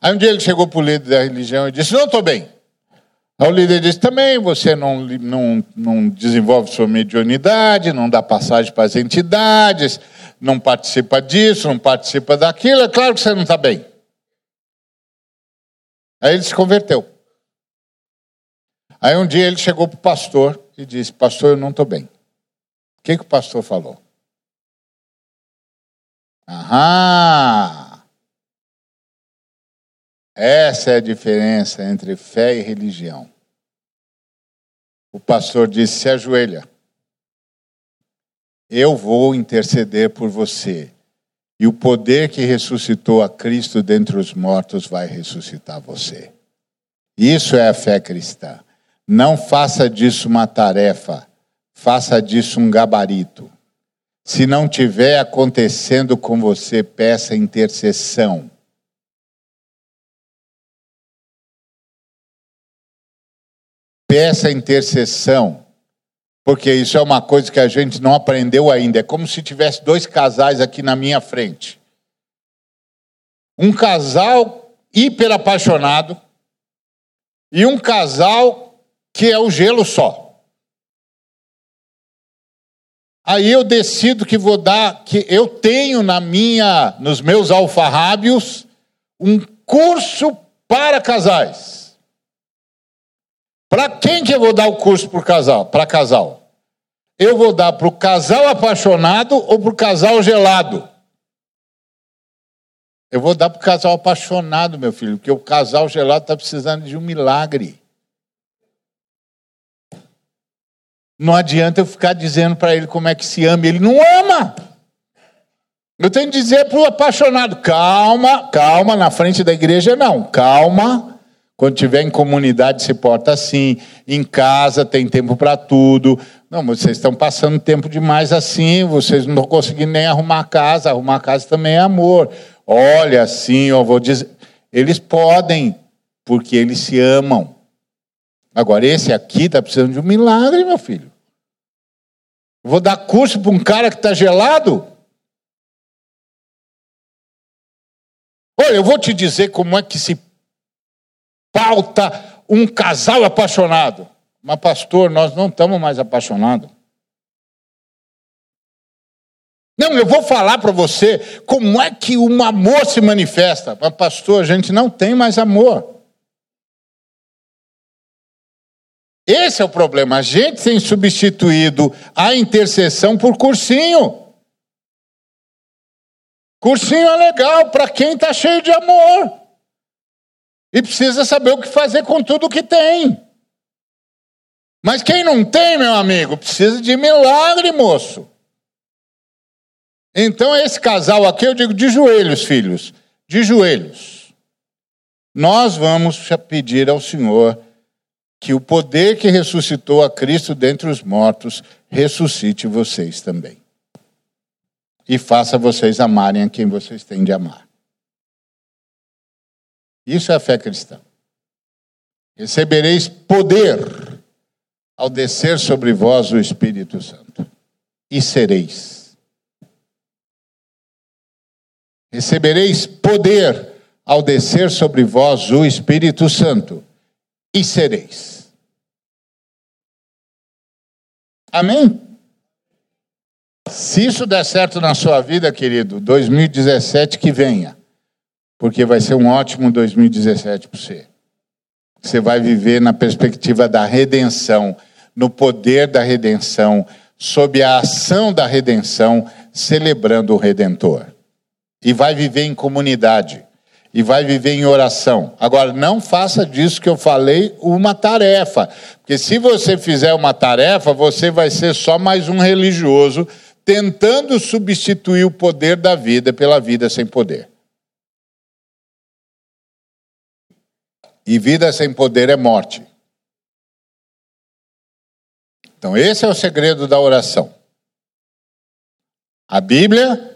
Aí um dia ele chegou para o líder da religião e disse: Não estou bem. Aí o líder disse: Também você não, não, não desenvolve sua mediunidade, não dá passagem para as entidades, não participa disso, não participa daquilo, é claro que você não está bem. Aí ele se converteu. Aí um dia ele chegou para o pastor e disse: Pastor, eu não estou bem. O que, que o pastor falou? Aham! Essa é a diferença entre fé e religião. O pastor disse: se ajoelha. Eu vou interceder por você. E o poder que ressuscitou a Cristo dentre os mortos vai ressuscitar você. Isso é a fé cristã. Não faça disso uma tarefa, faça disso um gabarito. Se não tiver acontecendo com você, peça intercessão. Peça intercessão, porque isso é uma coisa que a gente não aprendeu ainda. É como se tivesse dois casais aqui na minha frente. Um casal hiper apaixonado e um casal que é o gelo só. Aí eu decido que vou dar, que eu tenho na minha, nos meus alfarrábios, um curso para casais. Para quem que eu vou dar o curso para casal? Para casal. Eu vou dar para o casal apaixonado ou para o casal gelado? Eu vou dar para o casal apaixonado, meu filho, porque o casal gelado está precisando de um milagre. Não adianta eu ficar dizendo para ele como é que se ama, ele não ama. Eu tenho que dizer para o apaixonado: calma, calma, na frente da igreja não, calma. Quando tiver em comunidade se porta assim, em casa tem tempo para tudo. Não, vocês estão passando tempo demais assim, vocês não estão conseguindo nem arrumar a casa, arrumar a casa também é amor. Olha assim, eu vou dizer, eles podem, porque eles se amam. Agora, esse aqui está precisando de um milagre, meu filho. Vou dar curso para um cara que está gelado? Olha, eu vou te dizer como é que se pauta um casal apaixonado. Mas, pastor, nós não estamos mais apaixonados. Não, eu vou falar para você como é que um amor se manifesta. Mas, pastor, a gente não tem mais amor. Esse é o problema. A gente tem substituído a intercessão por cursinho. Cursinho é legal para quem está cheio de amor. E precisa saber o que fazer com tudo que tem. Mas quem não tem, meu amigo, precisa de milagre, moço. Então, esse casal aqui, eu digo de joelhos, filhos, de joelhos. Nós vamos pedir ao Senhor que o poder que ressuscitou a Cristo dentre os mortos ressuscite vocês também. E faça vocês amarem a quem vocês têm de amar. Isso é a fé cristã. Recebereis poder ao descer sobre vós o Espírito Santo, e sereis. Recebereis poder ao descer sobre vós o Espírito Santo, e sereis. Amém? Se isso der certo na sua vida, querido, 2017 que venha, porque vai ser um ótimo 2017 para você. Você vai viver na perspectiva da redenção, no poder da redenção, sob a ação da redenção, celebrando o Redentor. E vai viver em comunidade e vai viver em oração. Agora, não faça disso que eu falei uma tarefa, porque se você fizer uma tarefa, você vai ser só mais um religioso tentando substituir o poder da vida pela vida sem poder. E vida sem poder é morte. Então, esse é o segredo da oração. A Bíblia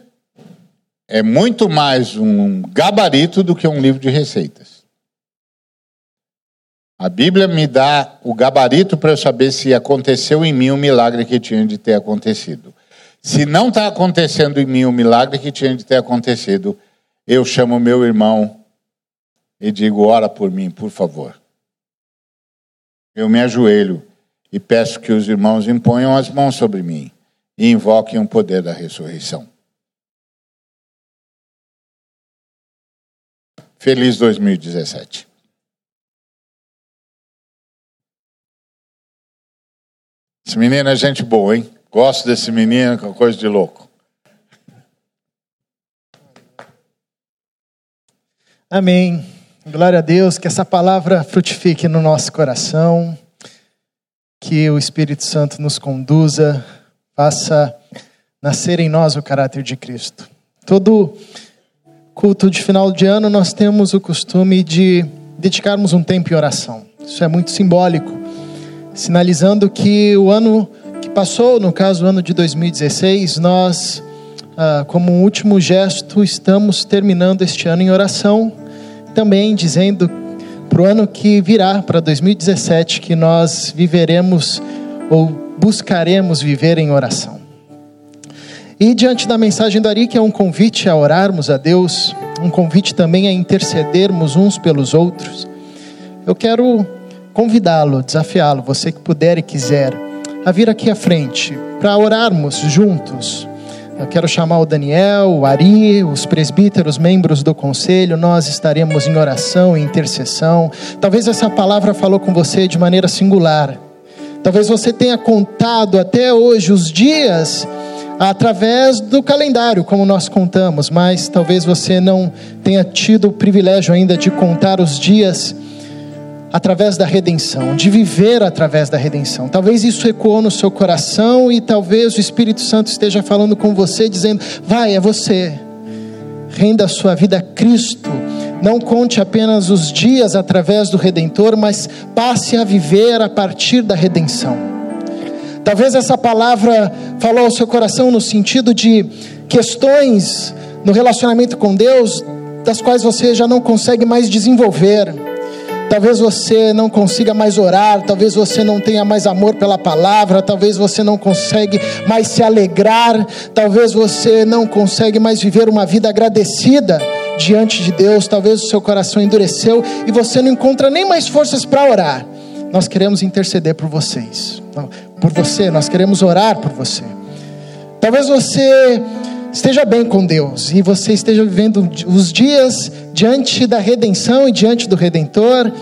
é muito mais um gabarito do que um livro de receitas. A Bíblia me dá o gabarito para eu saber se aconteceu em mim o milagre que tinha de ter acontecido. Se não está acontecendo em mim o milagre que tinha de ter acontecido, eu chamo meu irmão e digo: ora por mim, por favor. Eu me ajoelho e peço que os irmãos imponham as mãos sobre mim e invoquem o poder da ressurreição. Feliz 2017. Esse menino é gente boa, hein? Gosto desse menino, que é coisa de louco. Amém. Glória a Deus, que essa palavra frutifique no nosso coração, que o Espírito Santo nos conduza, faça nascer em nós o caráter de Cristo. Todo culto de final de ano nós temos o costume de dedicarmos um tempo em oração. Isso é muito simbólico, sinalizando que o ano que passou, no caso o ano de 2016, nós ah, como último gesto, estamos terminando este ano em oração, também dizendo para o ano que virá, para 2017, que nós viveremos ou buscaremos viver em oração. E diante da mensagem do Ari, que é um convite a orarmos a Deus, um convite também a intercedermos uns pelos outros, eu quero convidá-lo, desafiá-lo, você que puder e quiser, a vir aqui à frente para orarmos juntos eu quero chamar o Daniel, o Ari, os presbíteros, membros do conselho. Nós estaremos em oração e intercessão. Talvez essa palavra falou com você de maneira singular. Talvez você tenha contado até hoje os dias através do calendário, como nós contamos, mas talvez você não tenha tido o privilégio ainda de contar os dias através da redenção, de viver através da redenção. Talvez isso ecoou no seu coração e talvez o Espírito Santo esteja falando com você, dizendo: vai, é você. Renda a sua vida a Cristo. Não conte apenas os dias através do Redentor, mas passe a viver a partir da redenção. Talvez essa palavra falou ao seu coração no sentido de questões no relacionamento com Deus, das quais você já não consegue mais desenvolver Talvez você não consiga mais orar, talvez você não tenha mais amor pela palavra, talvez você não consegue mais se alegrar, talvez você não consegue mais viver uma vida agradecida diante de Deus, talvez o seu coração endureceu e você não encontra nem mais forças para orar. Nós queremos interceder por vocês, por você, nós queremos orar por você. Talvez você esteja bem com Deus e você esteja vivendo os dias diante da redenção e diante do Redentor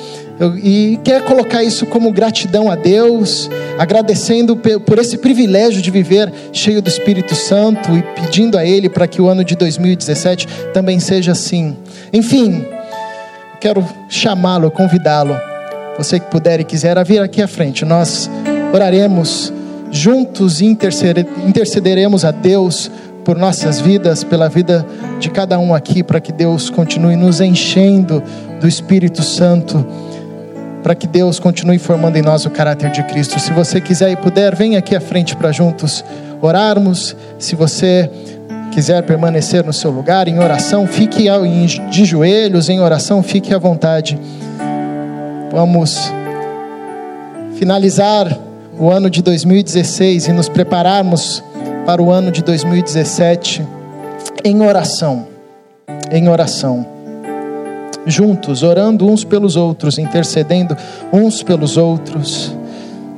e quer colocar isso como gratidão a Deus, agradecendo por esse privilégio de viver cheio do Espírito Santo e pedindo a Ele para que o ano de 2017 também seja assim. Enfim, quero chamá-lo, convidá-lo, você que puder e quiser, vir aqui à frente. Nós oraremos juntos e intercederemos a Deus por nossas vidas, pela vida de cada um aqui, para que Deus continue nos enchendo do Espírito Santo, para que Deus continue formando em nós o caráter de Cristo. Se você quiser e puder, venha aqui à frente para juntos orarmos. Se você quiser permanecer no seu lugar em oração, fique de joelhos em oração, fique à vontade. Vamos finalizar o ano de 2016 e nos prepararmos para o ano de 2017 em oração, em oração, juntos, orando uns pelos outros, intercedendo uns pelos outros,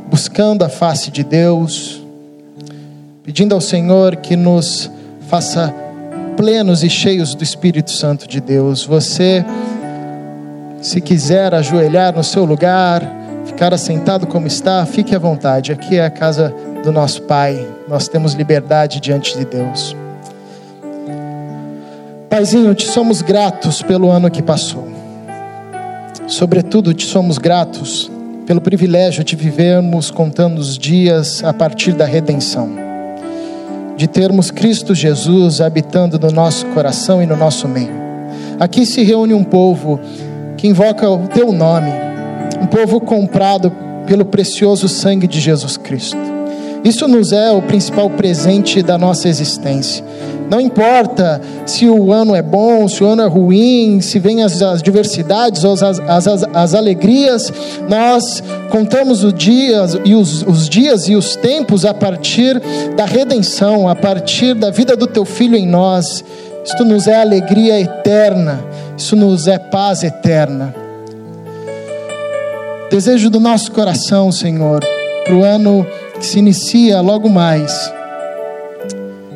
buscando a face de Deus, pedindo ao Senhor que nos faça plenos e cheios do Espírito Santo de Deus. Você, se quiser ajoelhar no seu lugar, ficar assentado como está, fique à vontade. Aqui é a casa do nosso Pai, nós temos liberdade diante de Deus. Paizinho, te somos gratos pelo ano que passou. Sobretudo, te somos gratos pelo privilégio de vivermos contando os dias a partir da redenção, de termos Cristo Jesus habitando no nosso coração e no nosso meio. Aqui se reúne um povo que invoca o teu nome, um povo comprado pelo precioso sangue de Jesus Cristo. Isso nos é o principal presente da nossa existência. Não importa se o ano é bom, se o ano é ruim, se vem as, as diversidades ou as, as, as, as, alegrias, nós contamos os dias, e os, os dias e os tempos a partir da redenção, a partir da vida do teu filho em nós. Isto nos é alegria eterna, isso nos é paz eterna. Desejo do nosso coração, Senhor, para o ano que se inicia logo mais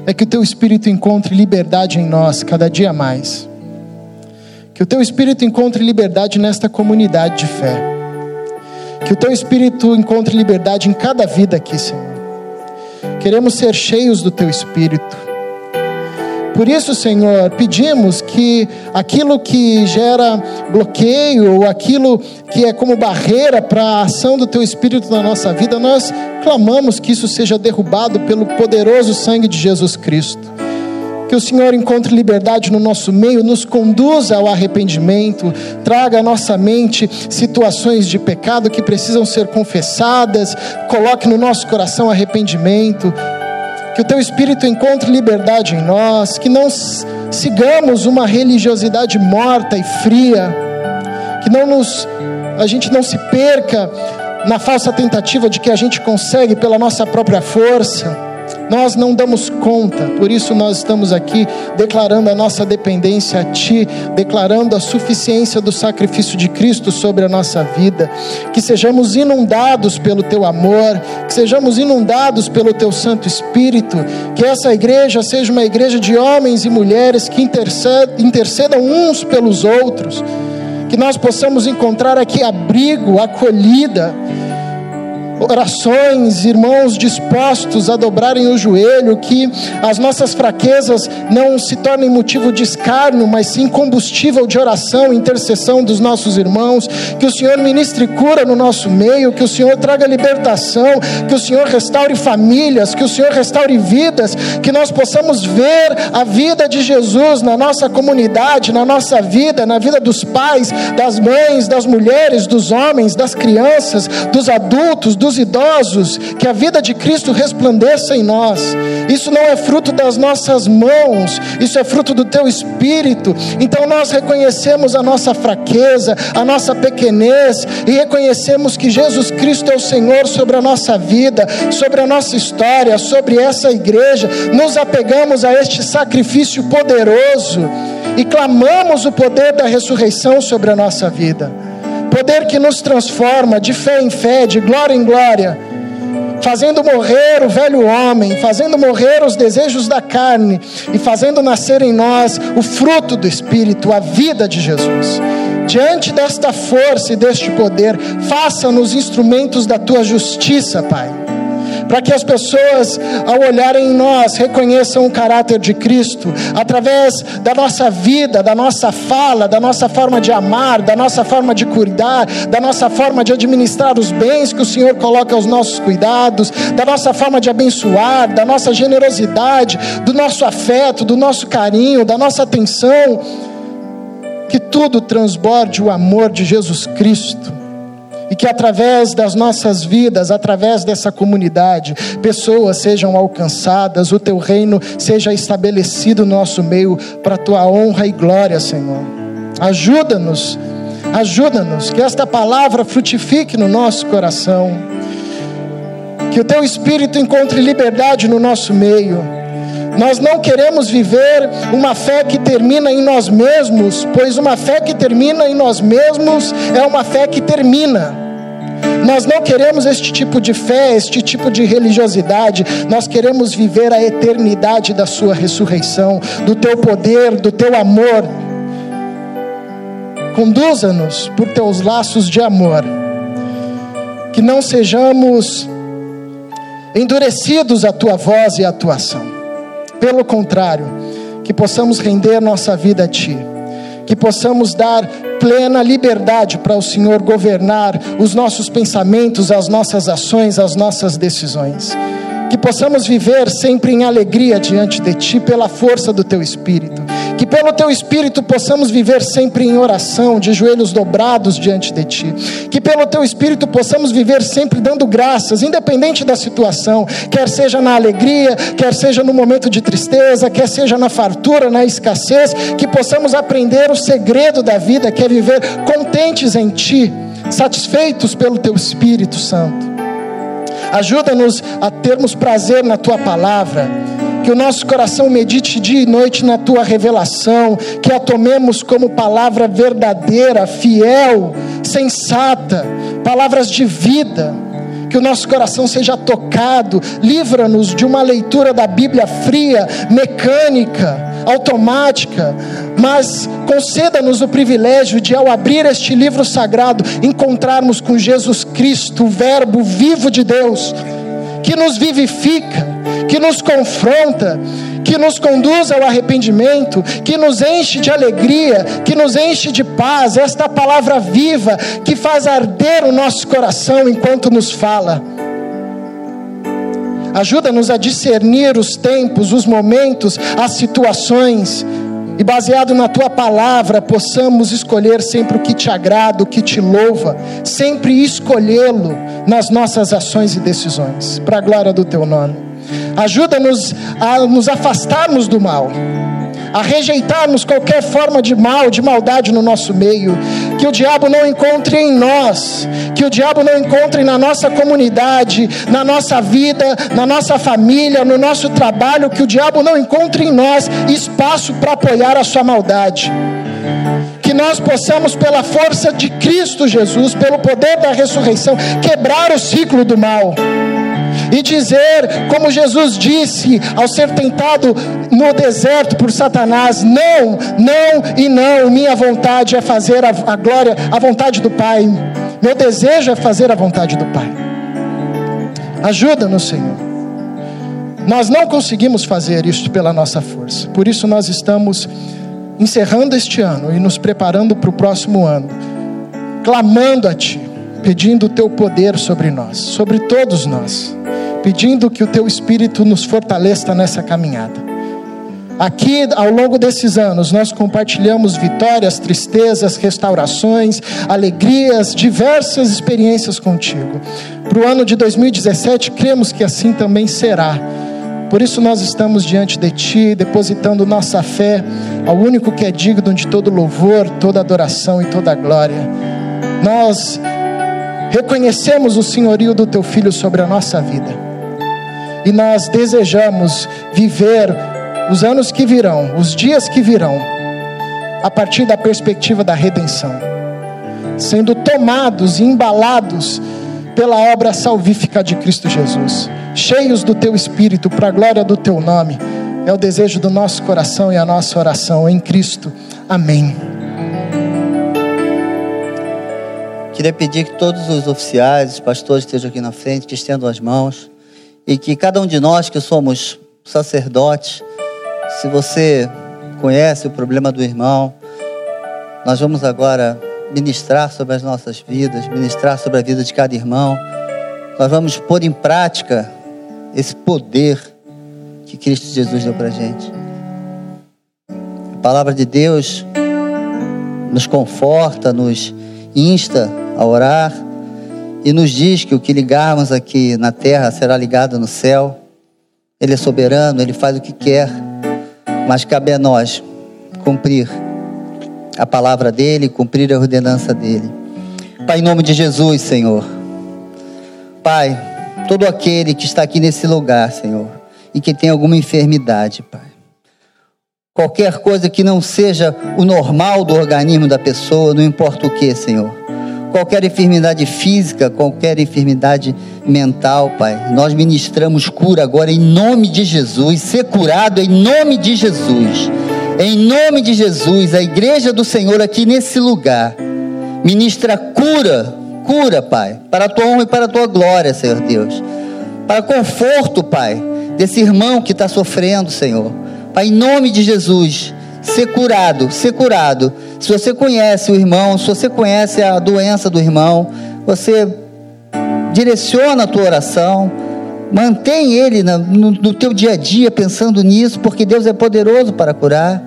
é que o teu espírito encontre liberdade em nós cada dia mais. Que o teu espírito encontre liberdade nesta comunidade de fé. Que o teu espírito encontre liberdade em cada vida aqui, Senhor. Queremos ser cheios do teu espírito. Por isso, Senhor, pedimos que aquilo que gera bloqueio, ou aquilo que é como barreira para a ação do Teu Espírito na nossa vida, nós clamamos que isso seja derrubado pelo poderoso sangue de Jesus Cristo. Que o Senhor encontre liberdade no nosso meio, nos conduza ao arrependimento, traga à nossa mente situações de pecado que precisam ser confessadas, coloque no nosso coração arrependimento que o teu espírito encontre liberdade em nós, que não sigamos uma religiosidade morta e fria, que não nos a gente não se perca na falsa tentativa de que a gente consegue pela nossa própria força nós não damos conta, por isso nós estamos aqui declarando a nossa dependência a Ti, declarando a suficiência do sacrifício de Cristo sobre a nossa vida, que sejamos inundados pelo Teu amor, que sejamos inundados pelo Teu Santo Espírito, que essa igreja seja uma igreja de homens e mulheres que intercedam, uns pelos outros, que nós possamos encontrar aqui abrigo, acolhida, orações, irmãos dispostos a dobrarem o joelho, que as nossas fraquezas não se tornem motivo de escárnio, mas sim combustível de oração, intercessão dos nossos irmãos, que o Senhor ministre cura no nosso meio, que o Senhor traga libertação, que o Senhor restaure famílias, que o Senhor restaure vidas, que nós possamos ver a vida de Jesus na nossa comunidade, na nossa vida, na vida dos pais, das mães, das mulheres, dos homens, das crianças, dos adultos, dos idosos, que a vida de Cristo resplandeça em nós. Isso não é fruto das nossas mãos, isso é fruto do teu espírito. Então nós reconhecemos a nossa fraqueza, a nossa pequenez e reconhecemos que Jesus Cristo é o Senhor sobre a nossa vida, sobre a nossa história, sobre essa igreja. Nos apegamos a este sacrifício poderoso e clamamos o poder da ressurreição sobre a nossa vida poder que nos transforma de fé em fé, de glória em glória, fazendo morrer o velho homem, fazendo morrer os desejos da carne e fazendo nascer em nós o fruto do Espírito, a vida de Jesus. Diante desta força e deste poder, faça-nos instrumentos da tua justiça, Pai para que as pessoas, ao olharem em nós, reconheçam o caráter de Cristo, através da nossa vida, da nossa fala, da nossa forma de amar, da nossa forma de cuidar, da nossa forma de administrar os bens que o Senhor coloca aos nossos cuidados, da nossa forma de abençoar, da nossa generosidade, do nosso afeto, do nosso carinho, da nossa atenção. Que tudo transborde o amor de Jesus Cristo e que através das nossas vidas, através dessa comunidade, pessoas sejam alcançadas, o teu reino seja estabelecido no nosso meio para a tua honra e glória, Senhor. Ajuda-nos, ajuda-nos, que esta palavra frutifique no nosso coração, que o teu espírito encontre liberdade no nosso meio. Nós não queremos viver uma fé que termina em nós mesmos, pois uma fé que termina em nós mesmos é uma fé que termina. Nós não queremos este tipo de fé, este tipo de religiosidade. Nós queremos viver a eternidade da Sua ressurreição, do Teu poder, do Teu amor. Conduza-nos por Teus laços de amor. Que não sejamos endurecidos à Tua voz e à Tua ação. Pelo contrário, que possamos render nossa vida a Ti que possamos dar plena liberdade para o Senhor governar os nossos pensamentos, as nossas ações, as nossas decisões. Que possamos viver sempre em alegria diante de Ti, pela força do Teu Espírito. Que pelo teu espírito possamos viver sempre em oração, de joelhos dobrados diante de ti. Que pelo teu espírito possamos viver sempre dando graças, independente da situação, quer seja na alegria, quer seja no momento de tristeza, quer seja na fartura, na escassez, que possamos aprender o segredo da vida, que é viver contentes em ti, satisfeitos pelo teu Espírito Santo. Ajuda-nos a termos prazer na tua palavra que o nosso coração medite dia e noite na tua revelação, que a tomemos como palavra verdadeira, fiel, sensata, palavras de vida. Que o nosso coração seja tocado, livra-nos de uma leitura da Bíblia fria, mecânica, automática, mas conceda-nos o privilégio de, ao abrir este livro sagrado, encontrarmos com Jesus Cristo, o Verbo vivo de Deus, que nos vivifica, que nos confronta, que nos conduz ao arrependimento, que nos enche de alegria, que nos enche de paz, esta palavra viva que faz arder o nosso coração enquanto nos fala. Ajuda-nos a discernir os tempos, os momentos, as situações, e baseado na tua palavra, possamos escolher sempre o que te agrada, o que te louva, sempre escolhê-lo nas nossas ações e decisões, para a glória do teu nome. Ajuda-nos a nos afastarmos do mal, a rejeitarmos qualquer forma de mal, de maldade no nosso meio, que o diabo não encontre em nós, que o diabo não encontre na nossa comunidade, na nossa vida, na nossa família, no nosso trabalho, que o diabo não encontre em nós espaço para apoiar a sua maldade. Que nós possamos, pela força de Cristo Jesus, pelo poder da ressurreição, quebrar o ciclo do mal e dizer, como Jesus disse ao ser tentado no deserto por Satanás: Não, não e não, minha vontade é fazer a, a glória, a vontade do Pai, meu desejo é fazer a vontade do Pai. Ajuda-nos, Senhor. Nós não conseguimos fazer isto pela nossa força, por isso nós estamos encerrando este ano e nos preparando para o próximo ano, clamando a Ti, pedindo o Teu poder sobre nós, sobre todos nós pedindo que o teu Espírito nos fortaleça nessa caminhada. Aqui, ao longo desses anos, nós compartilhamos vitórias, tristezas, restaurações, alegrias, diversas experiências contigo. Para o ano de 2017, cremos que assim também será. Por isso, nós estamos diante de Ti, depositando nossa fé ao único que é digno de todo louvor, toda adoração e toda glória. Nós reconhecemos o senhorio do Teu Filho sobre a nossa vida e nós desejamos viver os anos que virão, os dias que virão, a partir da perspectiva da redenção, sendo tomados e embalados pela obra salvífica de Cristo Jesus, cheios do teu espírito para a glória do teu nome. É o desejo do nosso coração e a nossa oração em Cristo. Amém. Queria pedir que todos os oficiais, os pastores estejam aqui na frente, que estendam as mãos e que cada um de nós que somos sacerdotes, se você conhece o problema do irmão, nós vamos agora ministrar sobre as nossas vidas, ministrar sobre a vida de cada irmão. Nós vamos pôr em prática esse poder que Cristo Jesus deu para gente. A palavra de Deus nos conforta, nos insta a orar e nos diz que o que ligarmos aqui na terra será ligado no céu. Ele é soberano, ele faz o que quer, mas cabe a nós cumprir a palavra dele, cumprir a ordenança dele. Pai, em nome de Jesus, Senhor. Pai, todo aquele que está aqui nesse lugar, Senhor, e que tem alguma enfermidade, Pai. Qualquer coisa que não seja o normal do organismo da pessoa, não importa o que, Senhor qualquer enfermidade física, qualquer enfermidade mental, Pai. Nós ministramos cura agora em nome de Jesus, ser curado em nome de Jesus. Em nome de Jesus, a igreja do Senhor aqui nesse lugar ministra cura, cura, Pai, para a tua honra e para a tua glória, Senhor Deus. Para conforto, Pai, desse irmão que está sofrendo, Senhor. Pai, em nome de Jesus, ser curado, ser curado se você conhece o irmão, se você conhece a doença do irmão, você direciona a tua oração, mantém ele no, no teu dia a dia pensando nisso, porque Deus é poderoso para curar.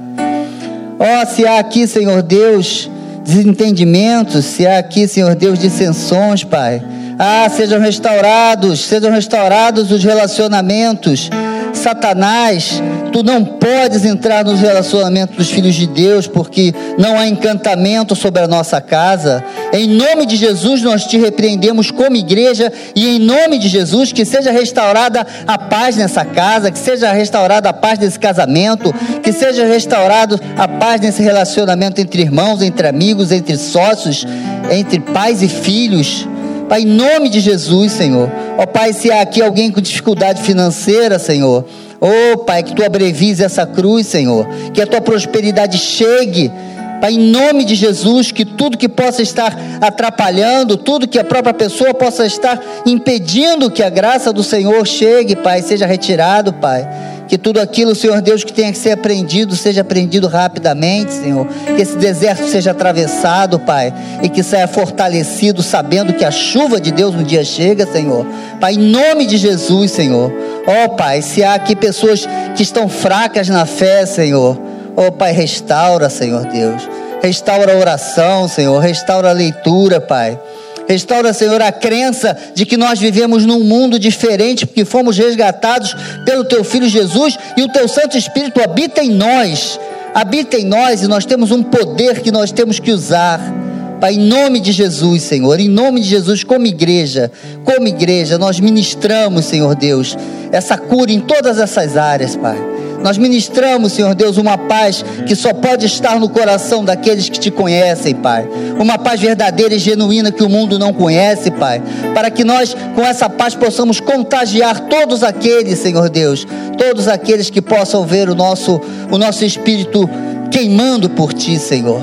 Ó, oh, se há aqui, Senhor Deus, desentendimentos, se há aqui, Senhor Deus, dissensões, Pai. Ah, sejam restaurados, sejam restaurados os relacionamentos. Satanás, tu não podes entrar nos relacionamentos dos filhos de Deus, porque não há encantamento sobre a nossa casa. Em nome de Jesus, nós te repreendemos como igreja, e em nome de Jesus, que seja restaurada a paz nessa casa, que seja restaurada a paz nesse casamento, que seja restaurado a paz nesse relacionamento entre irmãos, entre amigos, entre sócios, entre pais e filhos. Pai, em nome de Jesus, Senhor. Ó oh, Pai, se há aqui alguém com dificuldade financeira, Senhor. Oh, Pai, que tu abrevies essa cruz, Senhor. Que a tua prosperidade chegue. Pai, em nome de Jesus, que tudo que possa estar atrapalhando, tudo que a própria pessoa possa estar impedindo que a graça do Senhor chegue, Pai, seja retirado, Pai. Que tudo aquilo, Senhor Deus, que tenha que ser aprendido, seja aprendido rapidamente, Senhor. Que esse deserto seja atravessado, Pai. E que saia fortalecido, sabendo que a chuva de Deus um dia chega, Senhor. Pai, em nome de Jesus, Senhor. Ó oh, Pai, se há aqui pessoas que estão fracas na fé, Senhor. Ó oh, Pai, restaura, Senhor Deus. Restaura a oração, Senhor. Restaura a leitura, Pai. Restaura, Senhor, a crença de que nós vivemos num mundo diferente, porque fomos resgatados pelo Teu Filho Jesus e o Teu Santo Espírito habita em nós. Habita em nós e nós temos um poder que nós temos que usar. Pai, em nome de Jesus, Senhor, em nome de Jesus, como igreja, como igreja, nós ministramos, Senhor Deus, essa cura em todas essas áreas, Pai. Nós ministramos, Senhor Deus, uma paz que só pode estar no coração daqueles que te conhecem, Pai. Uma paz verdadeira e genuína que o mundo não conhece, Pai. Para que nós, com essa paz, possamos contagiar todos aqueles, Senhor Deus, todos aqueles que possam ver o nosso, o nosso espírito queimando por Ti, Senhor.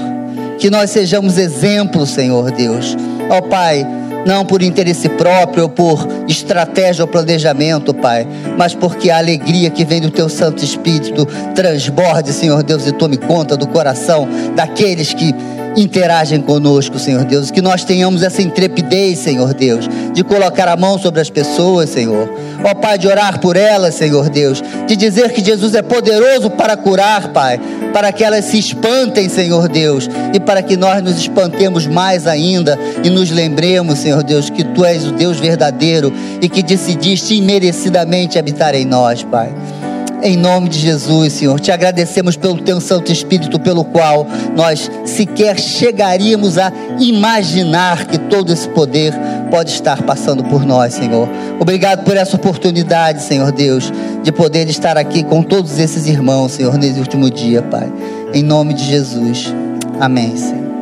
Que nós sejamos exemplos, Senhor Deus. Ó Pai não por interesse próprio ou por estratégia ou planejamento, Pai, mas porque a alegria que vem do Teu Santo Espírito transborde, Senhor Deus, e tome conta do coração daqueles que interagem conosco, Senhor Deus. Que nós tenhamos essa intrepidez, Senhor Deus, de colocar a mão sobre as pessoas, Senhor. Ó Pai, de orar por elas, Senhor Deus. De dizer que Jesus é poderoso para curar, Pai. Para que elas se espantem, Senhor Deus. E para que nós nos espantemos mais ainda e nos lembremos, Senhor Deus, que Tu és o Deus verdadeiro e que decidiste imerecidamente habitar em nós, Pai em nome de Jesus, Senhor. Te agradecemos pelo teu Santo Espírito, pelo qual nós sequer chegaríamos a imaginar que todo esse poder pode estar passando por nós, Senhor. Obrigado por essa oportunidade, Senhor Deus, de poder estar aqui com todos esses irmãos, Senhor, nesse último dia, Pai. Em nome de Jesus. Amém, Senhor.